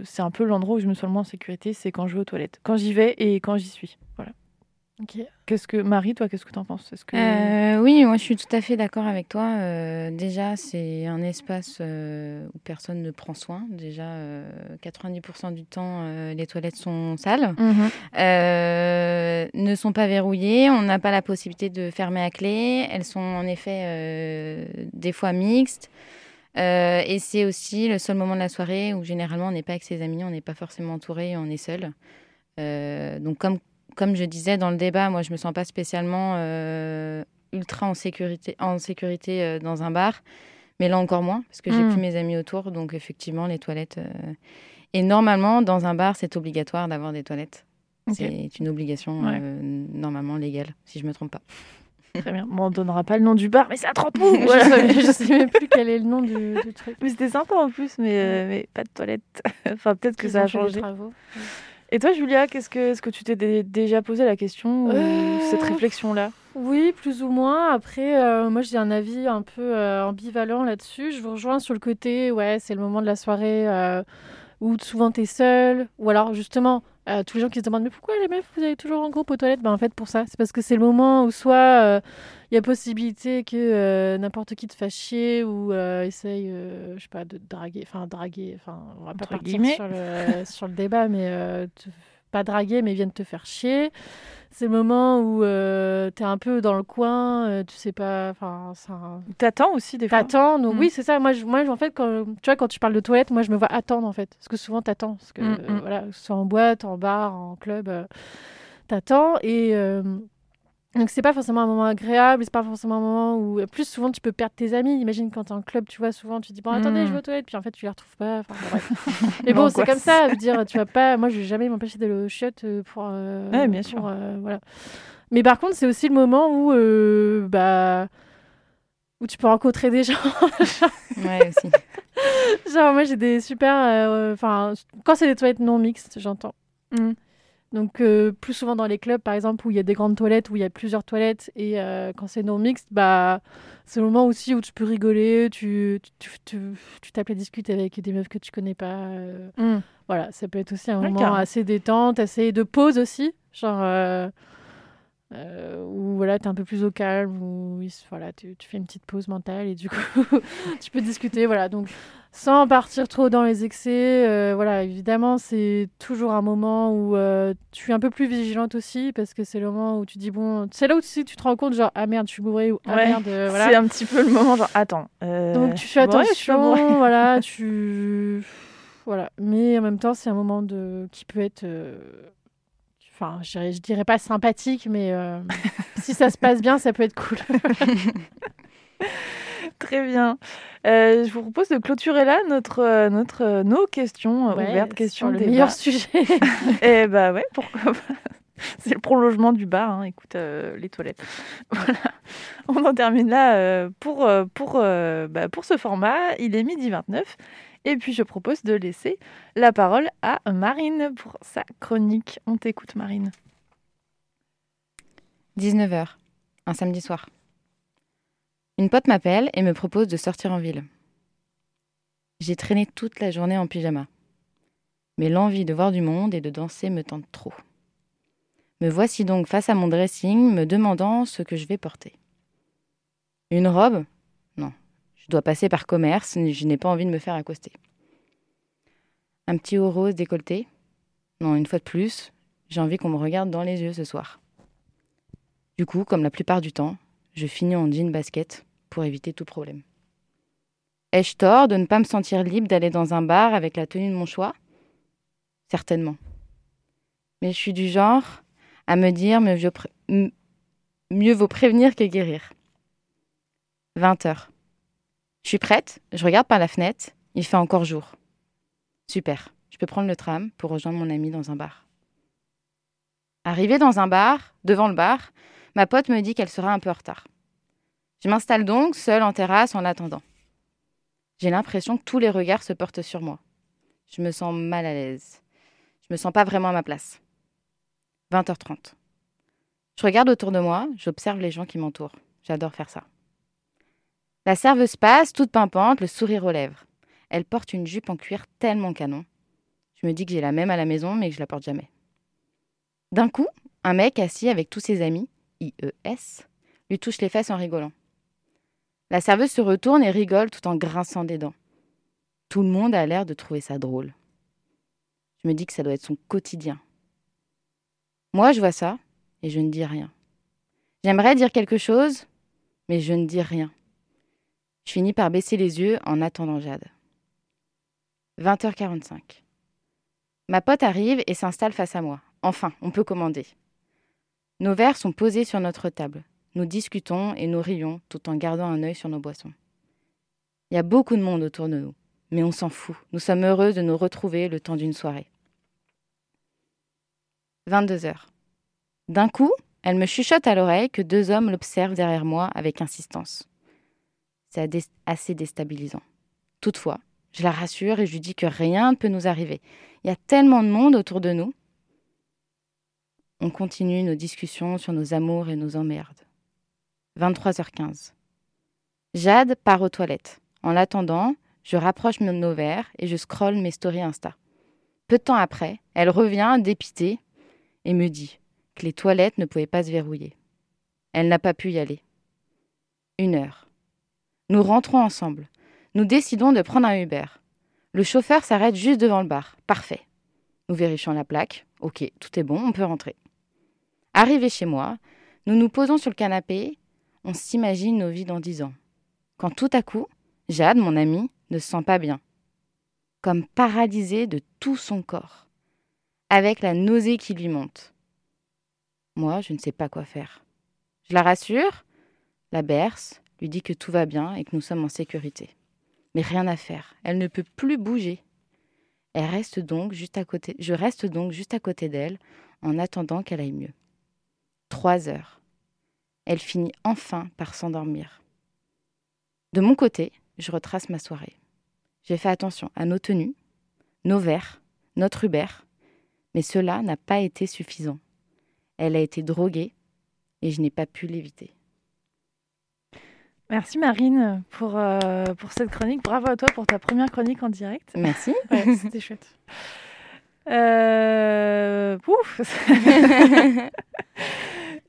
c'est un peu l'endroit où je me sens le moins en sécurité, c'est quand je vais aux toilettes. Quand j'y vais et quand j'y suis. Qu'est-ce que Marie, toi, qu'est-ce que tu en penses? Est-ce que Euh, oui, moi je suis tout à fait d'accord avec toi. Euh, déjà, c'est un espace euh, où personne ne prend soin. Déjà, euh, 90% du temps, euh, les toilettes sont sales, Mhm. euh, ne sont pas verrouillées. On n'a pas la possibilité de fermer à clé. Elles sont en effet euh, des fois mixtes. Euh, et c'est aussi le seul moment de la soirée où généralement on n'est pas avec ses amis, on n'est pas forcément entouré, on est seul. Euh, donc comme comme je disais dans le débat, moi, je me sens pas spécialement euh, ultra en sécurité, en sécurité euh, dans un bar. Mais là encore moins, parce que j'ai Mm. plus mes amis autour. Donc, effectivement, les toilettes. euh, Et normalement, dans un bar, c'est obligatoire d'avoir des toilettes. C'est une obligation Ouais. normalement légale, si je me trompe pas. Très bien. Bon, on donnera pas le nom du bar, mais c'est à 30 mots [laughs] je, voilà. [laughs] sais, même plus quel est le nom du, du truc. Mais c'était sympa en plus, mais, mais pas de toilette. [laughs] enfin, peut-être que ça a changé. travaux. Et toi, Julia, qu'est-ce que, est-ce que tu t'es dé- déjà posé la question Euh, cette réflexion-là? Oui, plus ou moins. Après, euh, moi, j'ai un avis un peu euh, ambivalent là-dessus. Je vous rejoins sur le côté, ouais, c'est le moment de la soirée où souvent t'es seul. Ou alors, justement, euh, tous les gens qui se demandent, mais pourquoi les meufs, vous allez toujours en groupe aux toilettes? Ben, En fait, pour ça. C'est parce que c'est le moment où soit euh, il y a possibilité que euh, n'importe qui te fasse chier ou euh, essaye, euh, je sais pas, de draguer. Enfin, draguer. Enfin, on va pas partir sur le, sur le débat, mais euh, te- pas draguer, mais viennent te faire chier. C'est le moment où euh, tu es un peu dans le coin, euh, tu sais pas. Enfin, un- T'attends aussi des fois T'attends, donc Mm. oui, c'est ça. Moi, je, moi, en fait, quand, tu vois, quand tu parles de toilette, moi, je me vois attendre, en fait. Parce que souvent, t'attends. Parce que, Mm, euh, mm. voilà, que ce soit en boîte, en bar, en club, euh, t'attends. Et euh, donc, c'est pas forcément un moment agréable, c'est pas forcément un moment où. Plus souvent, tu peux perdre tes amis. Imagine quand t'es en club, tu vois, souvent, tu dis, bon, attendez, je vais aux toilettes, puis en fait, tu les retrouves pas. Enfin, bon, bref. [laughs] [laughs] Mais bon, c'est comme ça, je veux dire, tu vas pas. Moi, je vais jamais m'empêcher d'aller au chiottes euh, pour. euh, Ouais, bien pour, sûr. euh, voilà. Mais par contre, c'est aussi le moment où. euh, bah où tu peux rencontrer des gens. [laughs] Ouais, aussi. Genre, moi, j'ai des super. euh, Enfin, quand c'est des toilettes non mixtes, j'entends. Mm. Donc, euh, plus souvent dans les clubs, par exemple, où il y a des grandes toilettes, où il y a plusieurs toilettes, et euh, quand c'est non mixte, bah, c'est le moment aussi où tu peux rigoler, tu tu, tu, tu- tapes et discutes avec des meufs que tu connais pas. euh, Mm. voilà, ça peut être aussi un moment assez détente, assez de pause aussi. Genre, euh, euh, où voilà, tu es un peu plus au calme, où voilà, tu, tu fais une petite pause mentale et du coup, [laughs] tu peux discuter. Voilà, donc sans partir trop dans les excès, euh, voilà, évidemment, c'est toujours un moment où euh, tu es un peu plus vigilante aussi parce que c'est le moment où tu dis, bon, c'est là où tu, tu te rends compte, genre, ah merde, je suis bourrée ou ah Ouais, merde, euh, voilà. C'est un petit peu le moment, genre, attends. euh, Donc tu fais attention, [laughs] voilà, [laughs] tu voilà, mais en même temps c'est un moment de qui peut être, euh, enfin je dirais, pas sympathique, mais euh, [laughs] si ça se passe bien, ça peut être cool. [laughs] Très bien. Euh, je vous propose de clôturer là notre, euh, notre, nos questions Ouais, ouvertes, questions sur le débat. meilleur sujet. [laughs] Et bah ouais, pourquoi pas. C'est le prolongement du bar, hein, écoute, euh, les toilettes. Voilà. On en termine là pour, pour, bah, pour ce format. Il est midi 29. Et puis je propose de laisser la parole à Marine pour sa chronique. On t'écoute, Marine. 19h, un samedi soir. Une pote m'appelle et me propose de sortir en ville. J'ai traîné toute la journée en pyjama. Mais l'envie de voir du monde et de danser me tente trop. Me voici donc face à mon dressing, me demandant ce que je vais porter. Une robe je dois passer par commerce, je n'ai pas envie de me faire accoster. Un petit haut rose décolleté Non, une fois de plus, j'ai envie qu'on me regarde dans les yeux ce soir. Du coup, comme la plupart du temps, je finis en jean basket pour éviter tout problème. Ai-je tort de ne pas me sentir libre d'aller dans un bar avec la tenue de mon choix? Certainement. Mais je suis du genre à me dire mieux mieux vaut prévenir que guérir. 20 heures. Je suis prête, je regarde par la fenêtre, il fait encore jour. Super, je peux prendre le tram pour rejoindre mon ami dans un bar. Arrivée dans un bar, devant le bar, ma pote me dit qu'elle sera un peu en retard. Je m'installe donc seule en terrasse en l'attendant. J'ai l'impression que tous les regards se portent sur moi. Je me sens mal à l'aise. Je me sens pas vraiment à ma place. 20h30. Je regarde autour de moi, j'observe les gens qui m'entourent. J'adore faire ça. La serveuse passe, toute pimpante, le sourire aux lèvres. Elle porte une jupe en cuir tellement canon. Je me dis que j'ai la même à la maison, mais que je la porte jamais. D'un coup, un mec assis avec tous ses amis, IES, lui touche les fesses en rigolant. La serveuse se retourne et rigole tout en grinçant des dents. Tout le monde a l'air de trouver ça drôle. Je me dis que ça doit être son quotidien. Moi, je vois ça et je ne dis rien. J'aimerais dire quelque chose, mais je ne dis rien. Je finis par baisser les yeux en attendant Jade. 20h45. Ma pote arrive et s'installe face à moi. Enfin, on peut commander. Nos verres sont posés sur notre table. Nous discutons et nous rions tout en gardant un œil sur nos boissons. Il y a beaucoup de monde autour de nous, mais on s'en fout. Nous sommes heureux de nous retrouver le temps d'une soirée. 22 heures. D'un coup, elle me chuchote à l'oreille que deux hommes l'observent derrière moi avec insistance. C'est assez déstabilisant. Toutefois, je la rassure et je lui dis que rien ne peut nous arriver. Il y a tellement de monde autour de nous. On continue nos discussions sur nos amours et nos emmerdes. 23h15. Jade part aux toilettes. En l'attendant, je rapproche nos verres et je scrolle mes stories Insta. Peu de temps après, elle revient dépitée et me dit que les toilettes ne pouvaient pas se verrouiller. Elle n'a pas pu y aller. Une heure. Nous rentrons ensemble. Nous décidons de prendre un Uber. Le chauffeur s'arrête juste devant le bar. Parfait. Nous vérifions la plaque. Ok, tout est bon, on peut rentrer. Arrivé chez moi, nous nous posons sur le canapé. On s'imagine nos vies dans dix ans. Quand tout à coup, Jade, mon amie, ne se sent pas bien. Comme paralysée de tout son corps. Avec la nausée qui lui monte. Moi, je ne sais pas quoi faire. Je la rassure, la berce, lui dit que tout va bien et que nous sommes en sécurité. Mais rien à faire, elle ne peut plus bouger. Elle reste donc juste à côté, je reste donc juste à côté d'elle en attendant qu'elle aille mieux. Trois heures. Elle finit enfin par s'endormir. De mon côté, je retrace ma soirée. J'ai fait attention à nos tenues, nos verres, notre Uber, mais cela n'a pas été suffisant. Elle a été droguée et je n'ai pas pu l'éviter. Merci Marine pour, euh, pour cette chronique. Bravo à toi pour ta première chronique en direct. Merci. Ouais, C'était chouette. Euh, Pouf [laughs]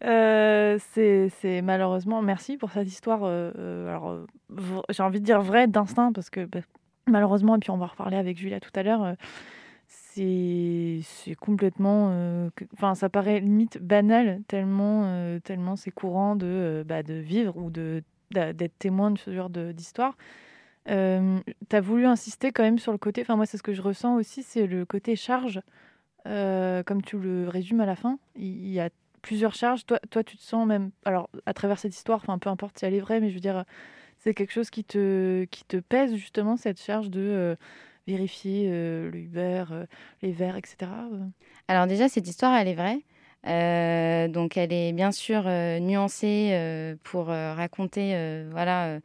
Euh, c'est c'est malheureusement, merci pour cette histoire. euh, euh, alors, euh, j'ai envie de dire vrai d'instinct parce que bah, malheureusement, et puis on va reparler avec Julia tout à l'heure, euh, c'est complètement. euh, Enfin, ça paraît limite banal tellement, euh, tellement c'est courant de, euh, bah, de vivre ou de d'être témoin de ce genre d'histoire. Euh, tu as voulu insister quand même sur le côté, enfin moi c'est ce que je ressens aussi, c'est le côté charge, euh, comme tu le résumes à la fin. Il y a plusieurs charges. Toi, toi tu te sens même, alors à travers cette histoire, enfin peu importe si elle est vraie, mais je veux dire, c'est quelque chose qui te, qui te pèse justement, cette charge de euh, vérifier euh, le Uber, les verres, etc. Alors déjà, cette histoire, elle est vraie. Euh, donc, elle est bien sûr euh, nuancée euh, pour raconter, voilà,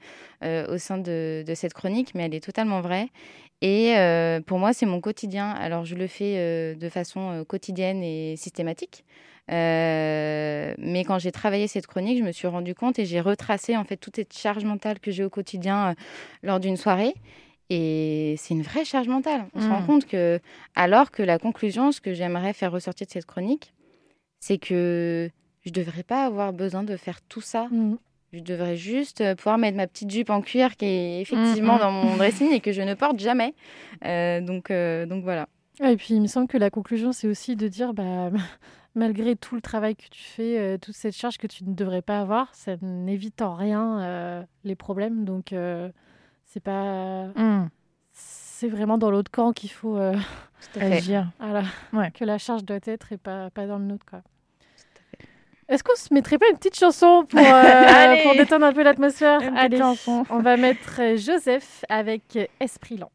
au sein de, de cette chronique, mais elle est totalement vraie. Et pour moi, c'est mon quotidien. Alors, je le fais de façon quotidienne et systématique. Mais quand j'ai travaillé cette chronique, je me suis rendu compte et j'ai retracé en fait toute cette charge mentale que j'ai au quotidien lors d'une soirée. Et c'est une vraie charge mentale. On se rend compte que, alors que la conclusion, ce que j'aimerais faire ressortir de cette chronique, c'est que je devrais pas avoir besoin de faire tout ça. Je devrais juste euh, pouvoir mettre ma petite jupe en cuir qui est effectivement Mm, mm. dans mon [laughs] dressing et que je ne porte jamais. Euh, donc, euh, donc voilà. Et puis il me semble que la conclusion, c'est aussi de dire, bah, [laughs] malgré tout le travail que tu fais, euh, toute cette charge que tu ne devrais pas avoir, ça n'évite en rien euh, les problèmes. Donc, euh, c'est pas. C'est vraiment dans l'autre camp qu'il faut. euh, agir. voilà, Ouais. que la charge doit être et pas, pas dans le nôtre. Quoi. Est-ce qu'on se mettrait pas une petite chanson pour, euh, [laughs] pour détendre un peu l'atmosphère? Allez, chanson. on va mettre euh, Joseph avec Esprit lent.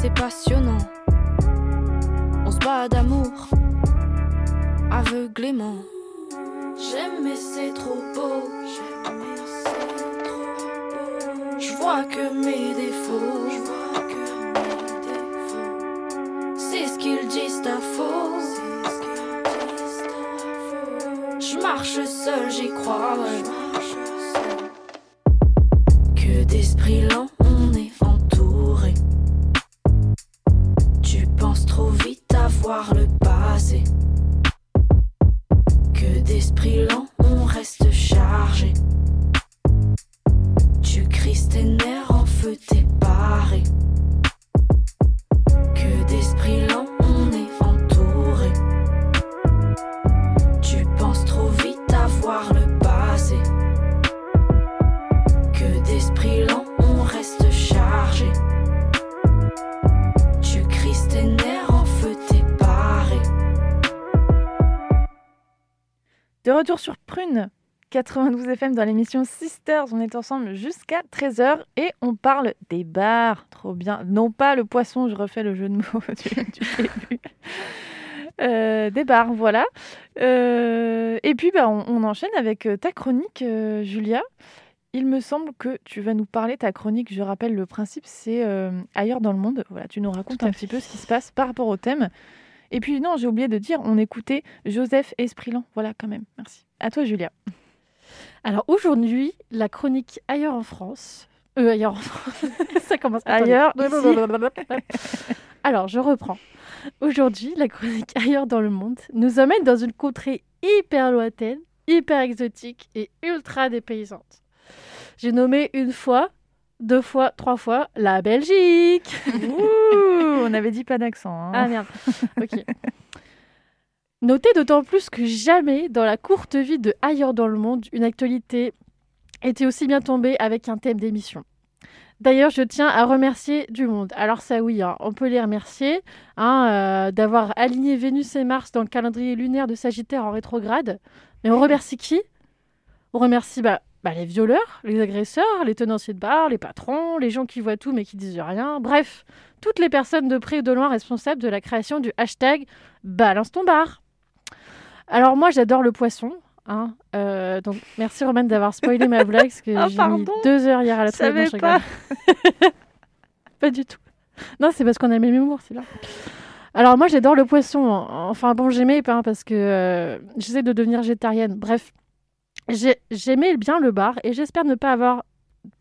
C'est passionnant. On se bat d'amour, aveuglément. J'aime mais c'est trop beau. Je vois que mes défauts. Je vois que mes défauts. C'est ce qu'ils disent à faux. C'est ce qu'ils disent à faux. Je marche seul, j'y crois. Retour sur Prune, 92 FM dans l'émission Sisters. On est ensemble jusqu'à 13h et on parle des bars. Trop bien. Non pas le poisson, je refais le jeu de mots [laughs] du, du début. Euh, des bars, voilà. Euh, et puis, bah, on, on enchaîne avec euh, ta chronique, euh, Julia. Il me semble que tu vas nous parler, ta chronique, je rappelle le principe, c'est ailleurs dans le monde. Voilà, tu nous racontes un petit peu ce qui se passe par rapport au thème. Et puis, non, j'ai oublié de dire, on écoutait Joseph Esprilan. Voilà, quand même. Merci. À toi, Julia. Alors aujourd'hui, la chronique ailleurs en France. Euh, ailleurs en France. [laughs] Ça commence attendez. Ailleurs, [laughs] Alors, je reprends. Aujourd'hui, la chronique ailleurs dans le monde nous emmène dans une contrée hyper lointaine, hyper exotique et ultra dépaysante. J'ai nommé une fois, deux fois, trois fois la Belgique. [laughs] Ouh, on avait dit pas d'accent. hein. Ah merde. [laughs] Ok. Notez d'autant plus que jamais dans la courte vie de Ailleurs dans le monde, une actualité était aussi bien tombée avec un thème d'émission. D'ailleurs, je tiens à remercier du monde. Alors ça oui, hein, on peut les remercier hein, euh, d'avoir aligné Vénus et Mars dans le calendrier lunaire de Sagittaire en rétrograde. Mais on remercie qui? On remercie bah, bah, les violeurs, les agresseurs, les tenanciers de bar, les patrons, les gens qui voient tout mais qui disent rien. Bref, toutes les personnes de près ou de loin responsables de la création du hashtag Balance ton bar. Alors moi j'adore le poisson, Hein. Euh, donc, merci Roman d'avoir spoilé ma blague, parce que [laughs] Ah, j'ai mis deux heures hier à la savais pas. [laughs] pas du tout. Non, c'est parce qu'on a le même humour, c'est là. Alors moi, j'adore le poisson. Enfin bon, j'aimais pas hein, parce que euh, j'essaie de devenir végétarienne. Bref, j'ai- j'aimais bien le bar et j'espère ne pas avoir,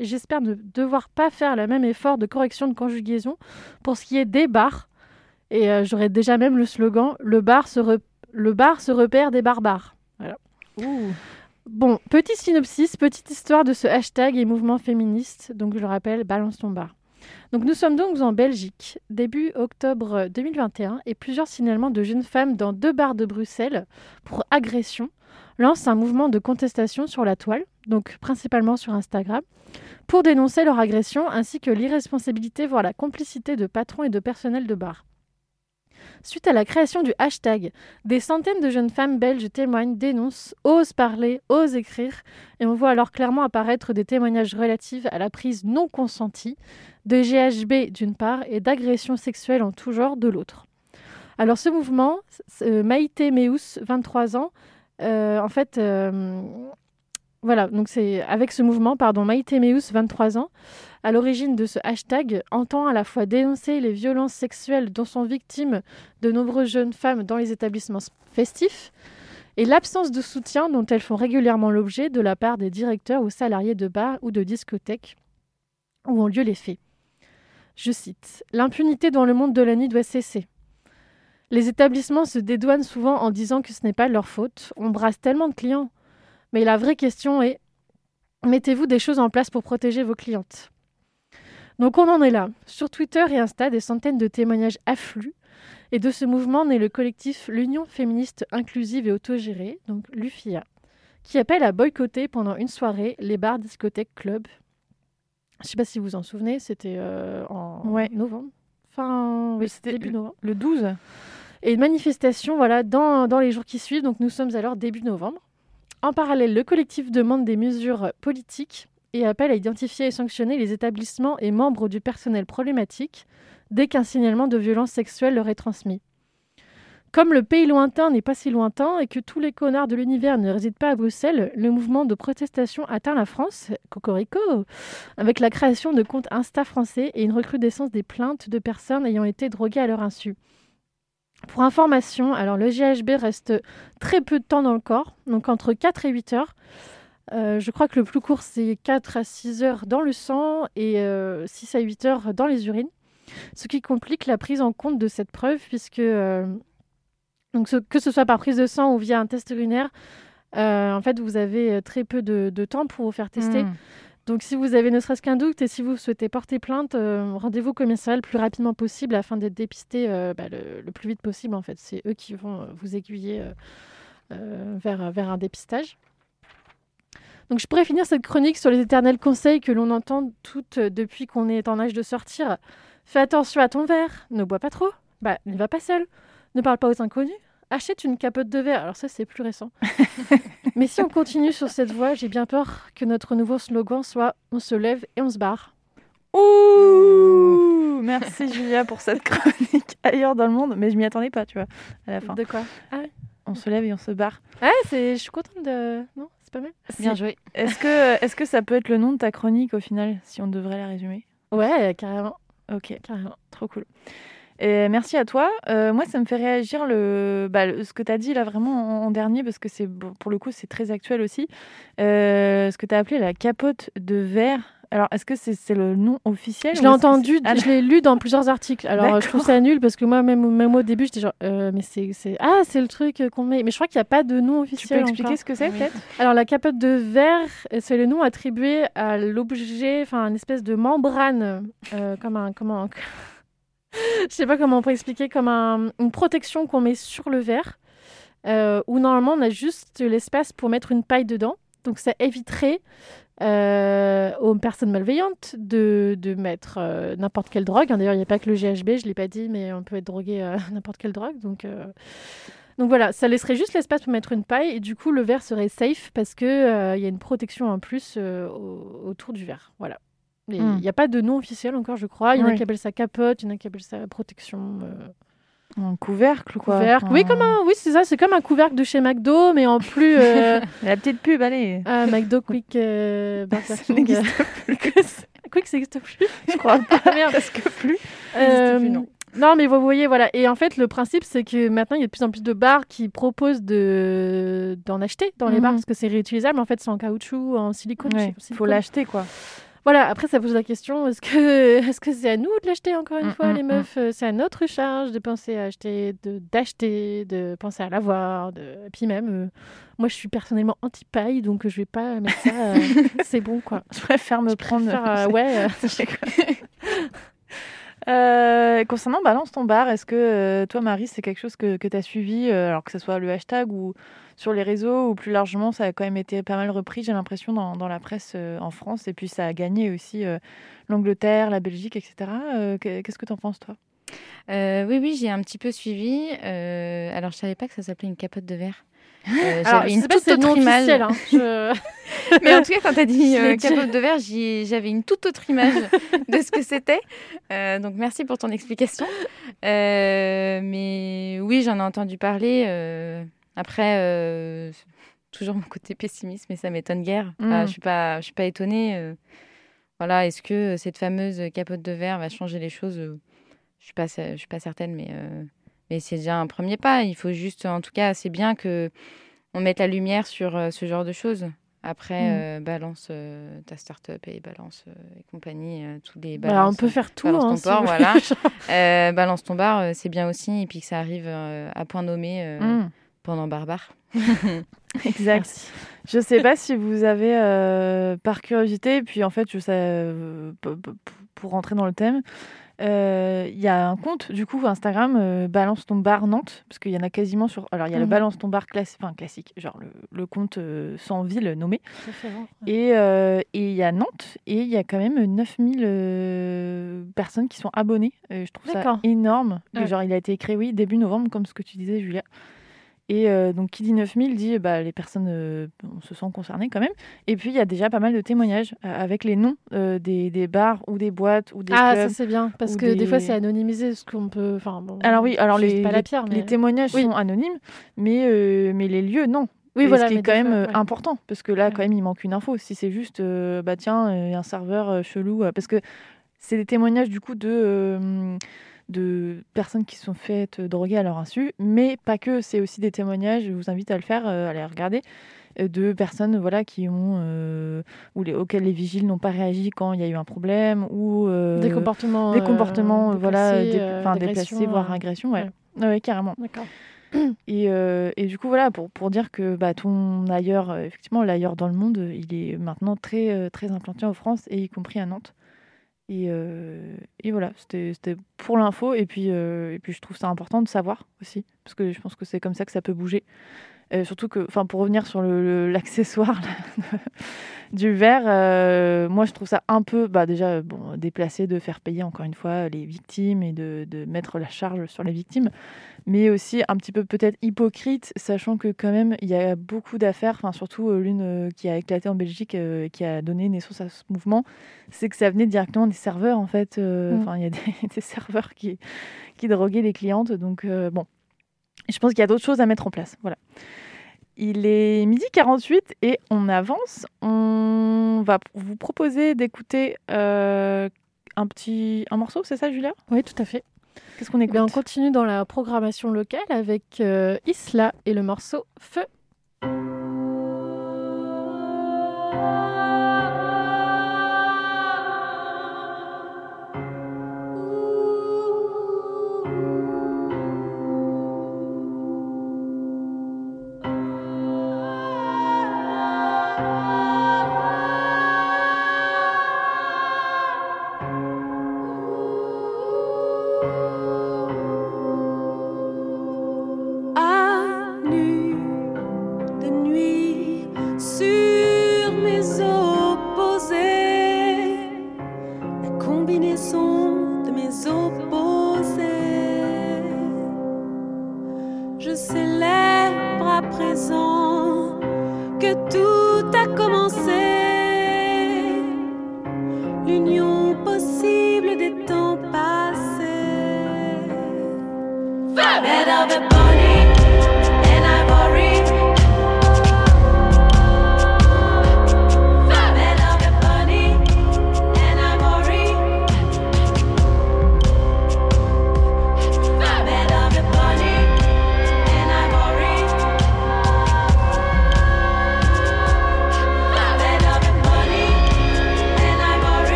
j'espère ne devoir pas faire le même effort de correction de conjugaison pour ce qui est des bars. Et euh, j'aurais déjà même le slogan le bar se re- le bar se repère des barbares. Voilà. Bon, petit synopsis, petite histoire de ce hashtag et mouvement féministe. Donc je le rappelle, balance ton bar. Donc nous sommes donc en Belgique, début octobre 2021, et plusieurs signalements de jeunes femmes dans deux bars de Bruxelles pour agression lancent un mouvement de contestation sur la toile, donc principalement sur Instagram, pour dénoncer leur agression ainsi que l'irresponsabilité, voire la complicité de patrons et de personnel de bar. Suite à la création du hashtag, des centaines de jeunes femmes belges témoignent, dénoncent, osent parler, osent écrire, et on voit alors clairement apparaître des témoignages relatifs à la prise non consentie de GHB d'une part et d'agressions sexuelles en tout genre de l'autre. Alors ce mouvement, euh, Maïté Meus, 23 ans, en fait, euh, voilà, donc c'est avec ce mouvement, pardon, Maïté Meus, 23 ans, à l'origine de ce hashtag, entend à la fois dénoncer les violences sexuelles dont sont victimes de nombreuses jeunes femmes dans les établissements festifs et l'absence de soutien dont elles font régulièrement l'objet de la part des directeurs ou salariés de bars ou de discothèques où ont lieu les faits. Je cite L'impunité dans le monde de la nuit doit cesser. Les établissements se dédouanent souvent en disant que ce n'est pas leur faute. On brasse tellement de clients. Mais la vraie question est mettez-vous des choses en place pour protéger vos clientes? Donc on en est là. Sur Twitter et Insta, des centaines de témoignages affluent. Et de ce mouvement naît le collectif L'Union féministe inclusive et autogérée, donc l'UFIA, qui appelle à boycotter pendant une soirée les bars, discothèques, clubs. Je ne sais pas si vous vous en souvenez, c'était euh, en Ouais. novembre. Enfin, oui, c'était début novembre. Le 12 Et une manifestation voilà, dans, dans les jours qui suivent, donc nous sommes alors début novembre. En parallèle, le collectif demande des mesures politiques et appelle à identifier et sanctionner les établissements et membres du personnel problématique dès qu'un signalement de violence sexuelle leur est transmis. Comme le pays lointain n'est pas si lointain et que tous les connards de l'univers ne résident pas à Bruxelles, le mouvement de protestation atteint la France, cocorico, avec la création de comptes Insta français et une recrudescence des plaintes de personnes ayant été droguées à leur insu. Pour information, alors le GHB reste très peu de temps dans le corps, donc entre 4 et 8 heures. Euh, je crois que le plus court, c'est 4 à 6 heures dans le sang et euh, 6 à 8 heures dans les urines. Ce qui complique la prise en compte de cette preuve, puisque, euh, donc que ce soit par prise de sang ou via un test urinaire, euh, en fait, vous avez euh, très peu de, de temps pour vous faire tester. Hmm. Donc, si vous avez ne serait-ce qu'un doute et si vous souhaitez porter plainte, euh, rendez-vous au commissariat le plus rapidement possible afin d'être dépisté euh, bah, le, plus vite possible. En fait, c'est eux qui vont euh, vous aiguiller vers, vers un dépistage. Donc, je pourrais finir cette chronique sur les éternels conseils que l'on entend toutes depuis qu'on est en âge de sortir. Fais attention à ton verre, ne bois pas trop, bah, ne va pas seul, ne parle pas aux inconnus, achète une capote de verre. Alors ça, c'est plus récent. [laughs] Mais si on continue sur cette voie, j'ai bien peur que notre nouveau slogan soit on se lève et on se barre. Ouh Merci Julia pour cette chronique ailleurs dans le monde, mais je m'y attendais pas, tu vois, à la fin. De quoi? On se lève et on se barre. Ouais, c'est... je suis contente de. Non, c'est pas mal. Bien joué. Est-ce que, est-ce que ça peut être le nom de ta chronique au final, si on devrait la résumer? Ouais, carrément. Ok, carrément. trop cool. Et merci à toi. Euh, moi, ça me fait réagir le, bah, le- ce que tu as dit là vraiment en, en dernier, parce que c'est pour le coup, c'est très actuel aussi. Euh, ce que tu as appelé la capote de verre. Alors, est-ce que c'est le nom officiel Je l'ai entendu, Ah, je l'ai lu dans plusieurs articles. Alors, je trouve ça nul parce que moi, même, même au début, j'étais genre, euh, mais c'est, c'est- Ah, c'est le truc qu'on met. Mais je crois qu'il n'y a pas de nom Tu peux officiel. expliquer encore. ce que c'est Oui. peut-être? Alors, la capote de verre, c'est le nom attribué à l'objet, enfin, une espèce de membrane, euh, comme un. Comment... Je sais pas comment on peut expliquer, comme un- une protection qu'on met sur le verre, euh, où normalement on a juste l'espace pour mettre une paille dedans. Donc ça éviterait euh, aux personnes malveillantes de, mettre euh, n'importe quelle drogue. hein. D'ailleurs, il n'y a pas que le GHB, je ne l'ai pas dit, mais on peut être drogué à [laughs] n'importe quelle drogue. Donc, voilà, ça laisserait juste l'espace pour mettre une paille et du coup le verre serait safe parce qu'il il y a une protection en plus au- autour du verre. Voilà. Et Il Hmm. n'y a pas de nom officiel encore, je crois. Il y en a Oui. qui appellent ça capote, il y en a qui appellent ça protection. euh, Un couvercle, quoi. couvercle. Oui, comme un, oui, c'est ça, c'est comme un couvercle de chez McDo, mais en plus euh, [laughs] La petite pub, allez. ah, McDo Quick euh, [laughs] Ça n'existe [laughs] Quick, ça n'existe plus. Je crois pas. Ah, merde. Presque plus. Euh, plus, non. non, mais vous voyez, voilà. Et en fait, le principe, c'est que maintenant, il y a de plus en plus de bars qui proposent de d'en acheter dans les Mhm. bars parce que c'est réutilisable. En fait, c'est en caoutchouc, en silicone. Ouais, sais- faut l'acheter, quoi. Voilà, après, ça pose la question est-ce que [laughs] est-ce que c'est à nous de l'acheter encore une Mm, fois, mm, les mm. meufs? Euh, C'est à notre charge de penser à acheter, d'acheter, de penser à l'avoir. De... Puis même, euh, moi, je suis personnellement anti-paille, donc je vais pas mettre ça. euh, [laughs] c'est bon, quoi. Je préfère me prendre. Faire, euh, ouais. euh, [laughs] Euh, concernant Balance ton bar, est-ce que euh, toi, Marie, c'est quelque chose que, tu as suivi, euh, alors que ce soit le hashtag ou sur les réseaux, ou plus largement, ça a quand même été pas mal repris, j'ai l'impression, dans, dans la presse euh, en France, et puis ça a gagné aussi euh, l'Angleterre, la Belgique, etc. Euh, que- Qu'est-ce que tu en penses, toi? Oui, oui, j'ai un petit peu suivi. Alors, je savais pas que ça s'appelait une capote de verre. Euh, Alors, j'avais une toute autre image. Hein. Je- Mais en tout cas, quand tu as dit euh, capote de verre, j'avais une toute autre image de ce que c'était. Euh, donc, merci pour ton explication. Mais oui, j'en ai entendu parler. Euh, après, euh, toujours mon côté pessimiste, mais ça m'étonne guère. Enfin, Mm. je suis pas, je suis pas étonnée. euh. voilà, est-ce que cette fameuse capote de verre va changer les choses Euh, Je suis pas, je suis pas certaine, mais euh, mais c'est déjà un premier pas. Il faut juste, en tout cas, c'est bien que on mette la lumière sur euh, ce genre de choses. Après, Mm. euh, balance euh, ta start-up et balance euh, et compagnie, euh, tous les Voilà, balances. on peut faire tout. balance hein, ton si port, vous voilà. Euh, balance ton bar, euh, c'est bien aussi. Et puis que ça arrive euh, à point nommé euh, Mm. Pendant Barbare. [laughs] Exact. Merci. Je sais pas si vous avez, euh, par curiosité, puis en fait, je sais, euh, pour rentrer dans le thème, euh, il y a un compte, du coup, Instagram, Balance ton bar Nantes, parce qu'il y en a quasiment sur. Alors, il y a le Mhm. Balance ton bar enfin, classique, genre le, le compte sans ville nommé. Et il y a Nantes, et il y a quand même 9000 euh, personnes qui sont abonnées. Je trouve ça énorme. Ouais. Genre, il a été créé, oui, début novembre, comme ce que tu disais, Julia. Et euh, donc, qui dit 9000 dit bah, les personnes, euh, on se sent concernées quand même. Et puis, il y a déjà pas mal de témoignages euh, avec les noms des, des bars ou des boîtes ou des Ah, clubs. ça c'est bien, parce que des... fois c'est anonymisé, ce qu'on peut. Enfin, bon, Alors oui, alors les, pas la les- pierre, mais... les témoignages Oui. sont anonymes, mais, mais les lieux, non. Oui, voilà, ce qui est quand même fois, ouais. important, parce que là, Ouais. quand même, il manque une info. Si c'est juste, bah tiens, un serveur chelou, parce que c'est des témoignages du coup de, de personnes qui se sont faites droguer à leur insu, mais pas que, c'est aussi des témoignages, je vous invite à le faire, euh, à les regarder, euh, de personnes voilà, qui ont, euh, ou les, auxquelles les vigiles n'ont pas réagi quand il y a eu un problème, ou euh, Des comportements. des euh, comportements euh, voilà, déplacés, euh, voire euh, agression, ouais. ouais. Ouais, carrément. D'accord. [clears throat] Et, euh, et du coup, voilà, pour, pour dire que bah, ton ailleurs, euh, effectivement, l'ailleurs dans le monde, euh, il est maintenant très, euh, très implanté en France, et y compris à Nantes. Et, euh, et voilà, c'était pour l'info. Et, euh, et puis, je trouve ça important de savoir aussi, parce que je pense que c'est comme ça que ça peut bouger. Euh, surtout que, enfin, pour revenir sur [laughs] l'accessoire [laughs] du verre, euh, moi je trouve ça un peu, bah, déjà, bon, déplacé de faire payer encore une fois les victimes et de, de mettre la charge sur les victimes, mais aussi un petit peu peut-être hypocrite, sachant que quand même il y a beaucoup d'affaires, enfin surtout euh, l'une qui a éclaté en Belgique, et qui a donné naissance à ce mouvement, c'est que ça venait directement des serveurs en fait. Mm. Enfin, il y a des, [laughs] des serveurs qui, qui droguaient les clientes, donc euh, Je pense qu'il y a d'autres choses à mettre en place. Voilà. Il est midi 48 et on avance. On va vous proposer d'écouter euh, un petit un morceau, c'est ça, Julia? Oui, tout à fait. Qu'est-ce qu'on écoute? Bien, on continue dans la programmation locale avec euh, Isla et le morceau Feu.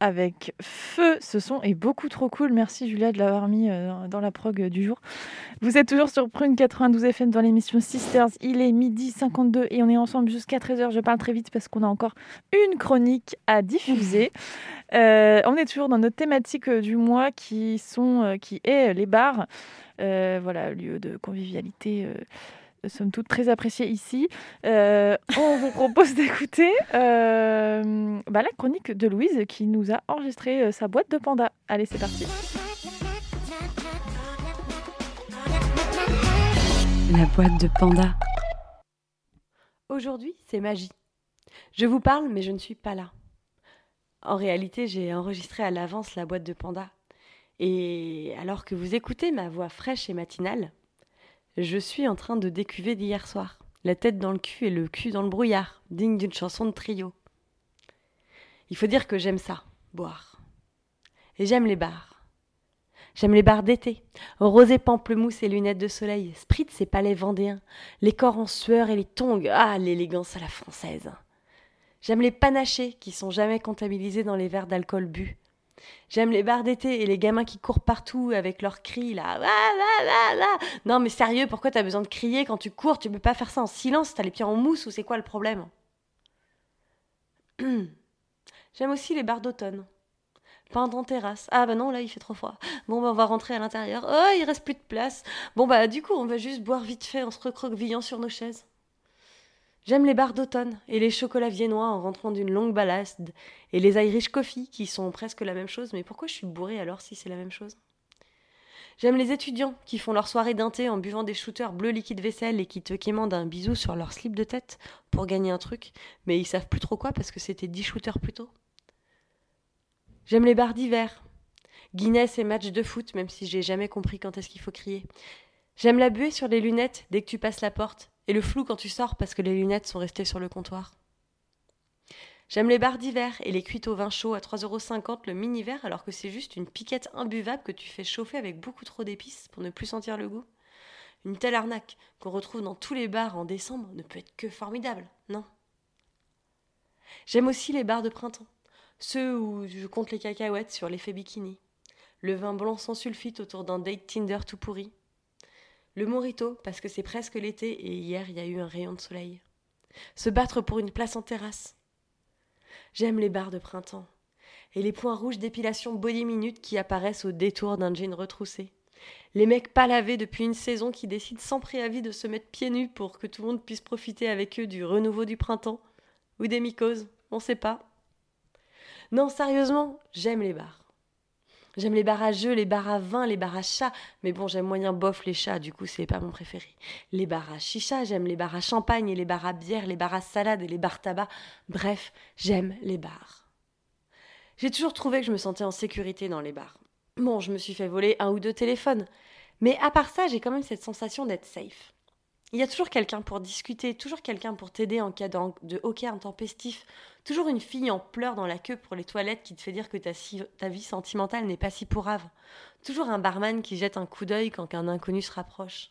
Avec Feu. Ce son est beaucoup trop cool. Merci Julia de l'avoir mis euh, dans la prog du jour. Vous êtes toujours sur Prune 92 FM dans l'émission Sisters. Il est midi 52 et on est ensemble jusqu'à 13h. Je parle très vite parce qu'on a encore une chronique à diffuser. [laughs] Euh, on est toujours dans notre thématique euh, du mois qui, sont, euh, qui est les bars. Euh, voilà, lieu de convivialité. euh, somme toute très apprécié ici. Euh, on vous propose [laughs] d'écouter euh, bah, la chronique de Louise qui nous a enregistré euh, sa boîte de panda. Allez, c'est parti. La boîte de panda. Aujourd'hui, c'est magie. Je vous parle, mais je ne suis pas là. En réalité, j'ai enregistré à l'avance la boîte de panda. Et alors que vous écoutez ma voix fraîche et matinale, je suis en train de décuver d'hier soir. La tête dans le cul et le cul dans le brouillard, digne d'une chanson de trio. Il faut dire que j'aime ça, boire. Et j'aime les bars. J'aime les bars d'été, rosé pamplemousse et lunettes de soleil, spritz et palais vendéens, les corps en sueur et les tongs, ah, l'élégance à la française. J'aime les panachés qui sont jamais comptabilisés dans les verres d'alcool bu. J'aime les bars d'été et les gamins qui courent partout avec leurs cris là. Non mais sérieux, pourquoi t'as besoin de crier quand tu cours? Tu peux pas faire ça en silence, t'as les pieds en mousse ou c'est quoi le problème? [clears throat] J'aime aussi les bars d'automne. Peindre en terrasse. Ah bah non, là il fait trop froid. Bon bah on va rentrer à l'intérieur. Oh, il reste plus de place. Bon bah du coup on va juste boire vite fait en se recroquevillant sur nos chaises. J'aime les bars d'automne et les chocolats viennois en rentrant d'une longue balade et les Irish Coffee qui sont presque la même chose. Mais pourquoi je suis bourrée alors si c'est la même chose? J'aime les étudiants qui font leur soirée d'inté en buvant des shooters bleus liquide vaisselle et qui te quémandent un bisou sur leur slip de tête pour gagner un truc, mais ils savent plus trop quoi parce que c'était 10 shooters plus tôt. J'aime les bars d'hiver. Guinness et matchs de foot, même si j'ai jamais compris quand est-ce qu'il faut crier. J'aime la buée sur les lunettes dès que tu passes la porte, et le flou quand tu sors parce que les lunettes sont restées sur le comptoir. J'aime les bars d'hiver et les cuites au vin chaud à 3,50€ le mini-verre alors que c'est juste une piquette imbuvable que tu fais chauffer avec beaucoup trop d'épices pour ne plus sentir le goût. Une telle arnaque qu'on retrouve dans tous les bars en décembre ne peut être que formidable, non? J'aime aussi les bars de printemps, ceux où je compte les cacahuètes sur l'effet bikini, le vin blanc sans sulfite autour d'un date Tinder tout pourri, le morito parce que c'est presque l'été et hier il y a eu un rayon de soleil, se battre pour une place en terrasse. J'aime les bars de printemps et les points rouges d'épilation body minute qui apparaissent au détour d'un jean retroussé. Les mecs pas lavés depuis une saison qui décident sans préavis de se mettre pieds nus pour que tout le monde puisse profiter avec eux du renouveau du printemps ou des mycoses, on sait pas. Non, sérieusement, j'aime les bars. J'aime les bars à jeux, les bars à vin, les bars à chat. Mais bon, j'aime moyen bof les chats, du coup, c'est pas mon préféré. Les bars à chicha, j'aime les bars à champagne et les bars à bière, les bars à salade et les bars tabac. Bref, j'aime les bars. J'ai toujours trouvé que je me sentais en sécurité dans les bars. Bon, je me suis fait voler un ou deux téléphones. Mais à part ça, j'ai quand même cette sensation d'être safe. Il y a toujours quelqu'un pour discuter, toujours quelqu'un pour t'aider en cas de hockey intempestif, toujours une fille en pleurs dans la queue pour les toilettes qui te fait dire que ta, vie sentimentale n'est pas si pourrave, toujours un barman qui jette un coup d'œil quand un inconnu se rapproche.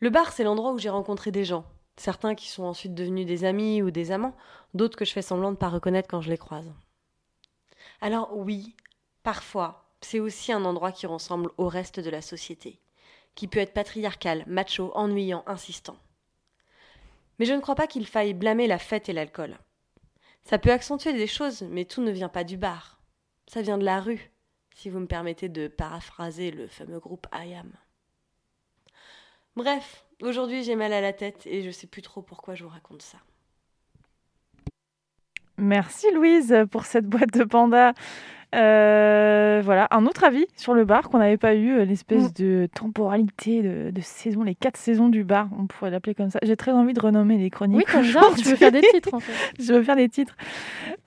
Le bar, c'est l'endroit où j'ai rencontré des gens, certains qui sont ensuite devenus des amis ou des amants, d'autres que je fais semblant de pas reconnaître quand je les croise. Alors oui, parfois, c'est aussi un endroit qui ressemble au reste de la société qui peut être patriarcal, macho, ennuyant, insistant. Mais je ne crois pas qu'il faille blâmer la fête et l'alcool. Ça peut accentuer des choses, mais tout ne vient pas du bar. Ça vient de la rue, si vous me permettez de paraphraser le fameux groupe I Am. Bref, aujourd'hui j'ai mal à la tête et je sais plus trop pourquoi je vous raconte ça. Merci Louise pour cette boîte de panda. Euh, voilà, un autre avis sur le bar qu'on n'avait pas eu, euh, l'espèce Mm. de temporalité de, de saison, les quatre saisons du bar, on pourrait l'appeler comme ça. J'ai très envie de renommer les chroniques. Oui, bien, tu veux faire des titres en fait. [laughs] Je veux faire des titres.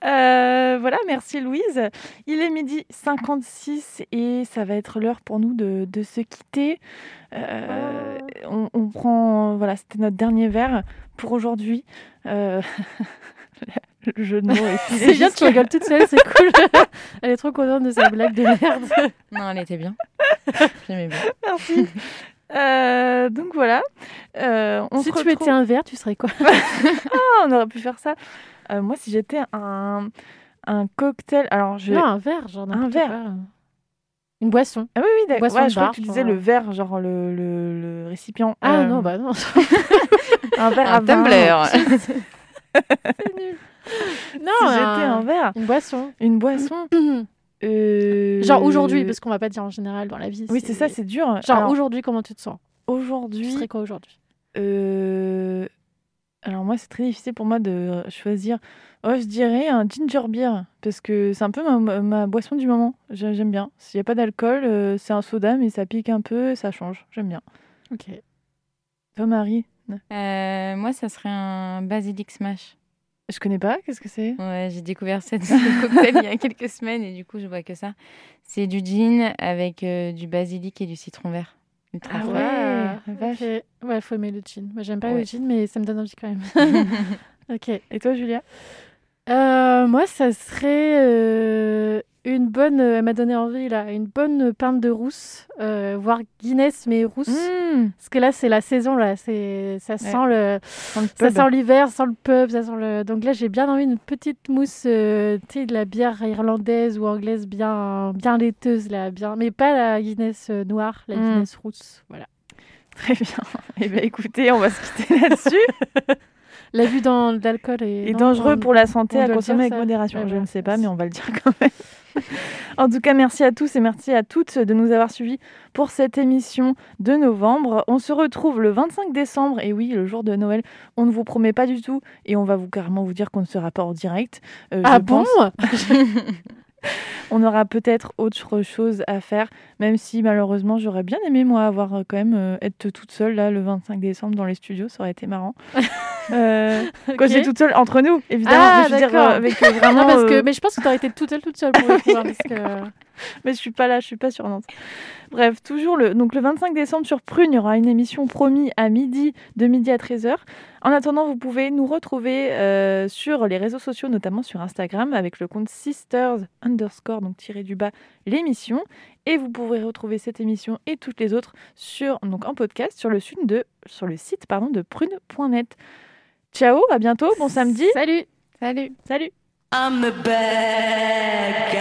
Euh, voilà, merci Louise. Il est midi 56 et ça va être l'heure pour nous de, de se quitter. Euh, on, on prend, voilà, c'était notre dernier verre pour aujourd'hui. [laughs] Le jeu de mots [laughs] C'est bien, tu rigoles toute seule, c'est cool. [laughs] Elle est trop contente de sa blague de merde. [laughs] Non, elle était bien. J'aimais bien. Merci. Euh, donc voilà. Euh, on si tu retrouve- étais un verre, tu serais quoi Ah, on aurait pu faire ça. Euh, moi, si j'étais un, un cocktail. Alors, je. Non, un verre, genre Un verre. Une boisson. Ah oui, oui, d'accord. Ouais, je crois que tu disais le verre, genre le, le, le récipient. Ah non, bah non. Un verre à Un vin. tumbler. c'est nul. Non, Si j'étais un- verre. une boisson. Une boisson. [clears throat] euh, Genre aujourd'hui, parce qu'on va pas dire en général dans la vie. Oui, c'est ça, c'est dur. Genre Alors, aujourd'hui, comment tu te sens? Tu aujourd'hui. serais quoi aujourd'hui? Euh, Alors moi, c'est très difficile pour moi de choisir. Oh, je dirais un ginger beer parce que c'est un peu ma, boisson du moment. J'ai- J'aime bien. S'il n'y a pas d'alcool, euh, c'est un soda, mais ça pique un peu, ça change. J'aime bien. Ok. Toi, Marie? Euh, moi, ça serait un basilic smash. Je connais pas. Qu'est-ce que c'est? Ouais, j'ai découvert cette ce [laughs] cocktail il y a quelques semaines et du coup, je vois que ça. C'est du gin avec euh, du basilic et du citron vert. Ultra Ah ouais. Ouais, faut aimer le gin. Moi, j'aime pas le gin, mais ça me donne envie quand même. [laughs] ok. Et toi, Julia? Euh, moi, ça serait euh, une bonne. Elle m'a donné envie là, une bonne pinte de rousse, euh, voire Guinness mais rousse. Mmh, Parce que là, c'est la saison là. C'est ça sent le. Ça sent l'hiver, ça sent le pub, ça sent le. Donc là, j'ai bien envie d'une petite mousse, euh, tu sais, de la bière irlandaise ou anglaise bien, bien laiteuse là, bien, mais pas la Guinness euh, noire, la Mm. Guinness rousse, voilà. Très bien. [laughs] Eh bien, écoutez, on va se quitter là-dessus. [laughs] L'abus dans l'alcool est, non, dangereux on- pour la santé à consommer avec ça modération. Ouais, Je ne sais pas, mais on va le dire quand même. [laughs] en tout cas, merci à tous et merci à toutes de nous avoir suivis pour cette émission de novembre. On se retrouve le 25 décembre, et oui, le jour de Noël. On ne vous promet pas du tout, et on va vous carrément vous dire qu'on ne sera pas en direct. Euh, Ah je bon? pense. [laughs] On aura peut-être autre chose à faire, même si malheureusement j'aurais bien aimé moi avoir euh, quand même euh, être toute seule là le 25 décembre dans les studios, ça aurait été marrant. [laughs] Euh, Quand j'ai toute seule entre nous, évidemment. Ah, mais je veux dire, d'accord. euh, avec euh, vraiment. Non, parce que, euh, mais je pense que tu aurais été toute seule, toute seule pour le coup, hein, parce que... [laughs] mais je suis pas là, je suis pas sur Nantes. Bref, toujours le donc le 25 décembre sur Prune, il y aura une émission promis à midi, de midi à 13h. En attendant, vous pouvez nous retrouver euh, sur les réseaux sociaux, notamment sur Instagram, avec le compte sisters underscore donc tiré du bas l'émission. Et vous pourrez retrouver cette émission et toutes les autres sur donc en podcast sur le site de sur le site pardon de prune.net. Ciao, à bientôt, bon samedi. Salut Salut. Salut. I'm the bad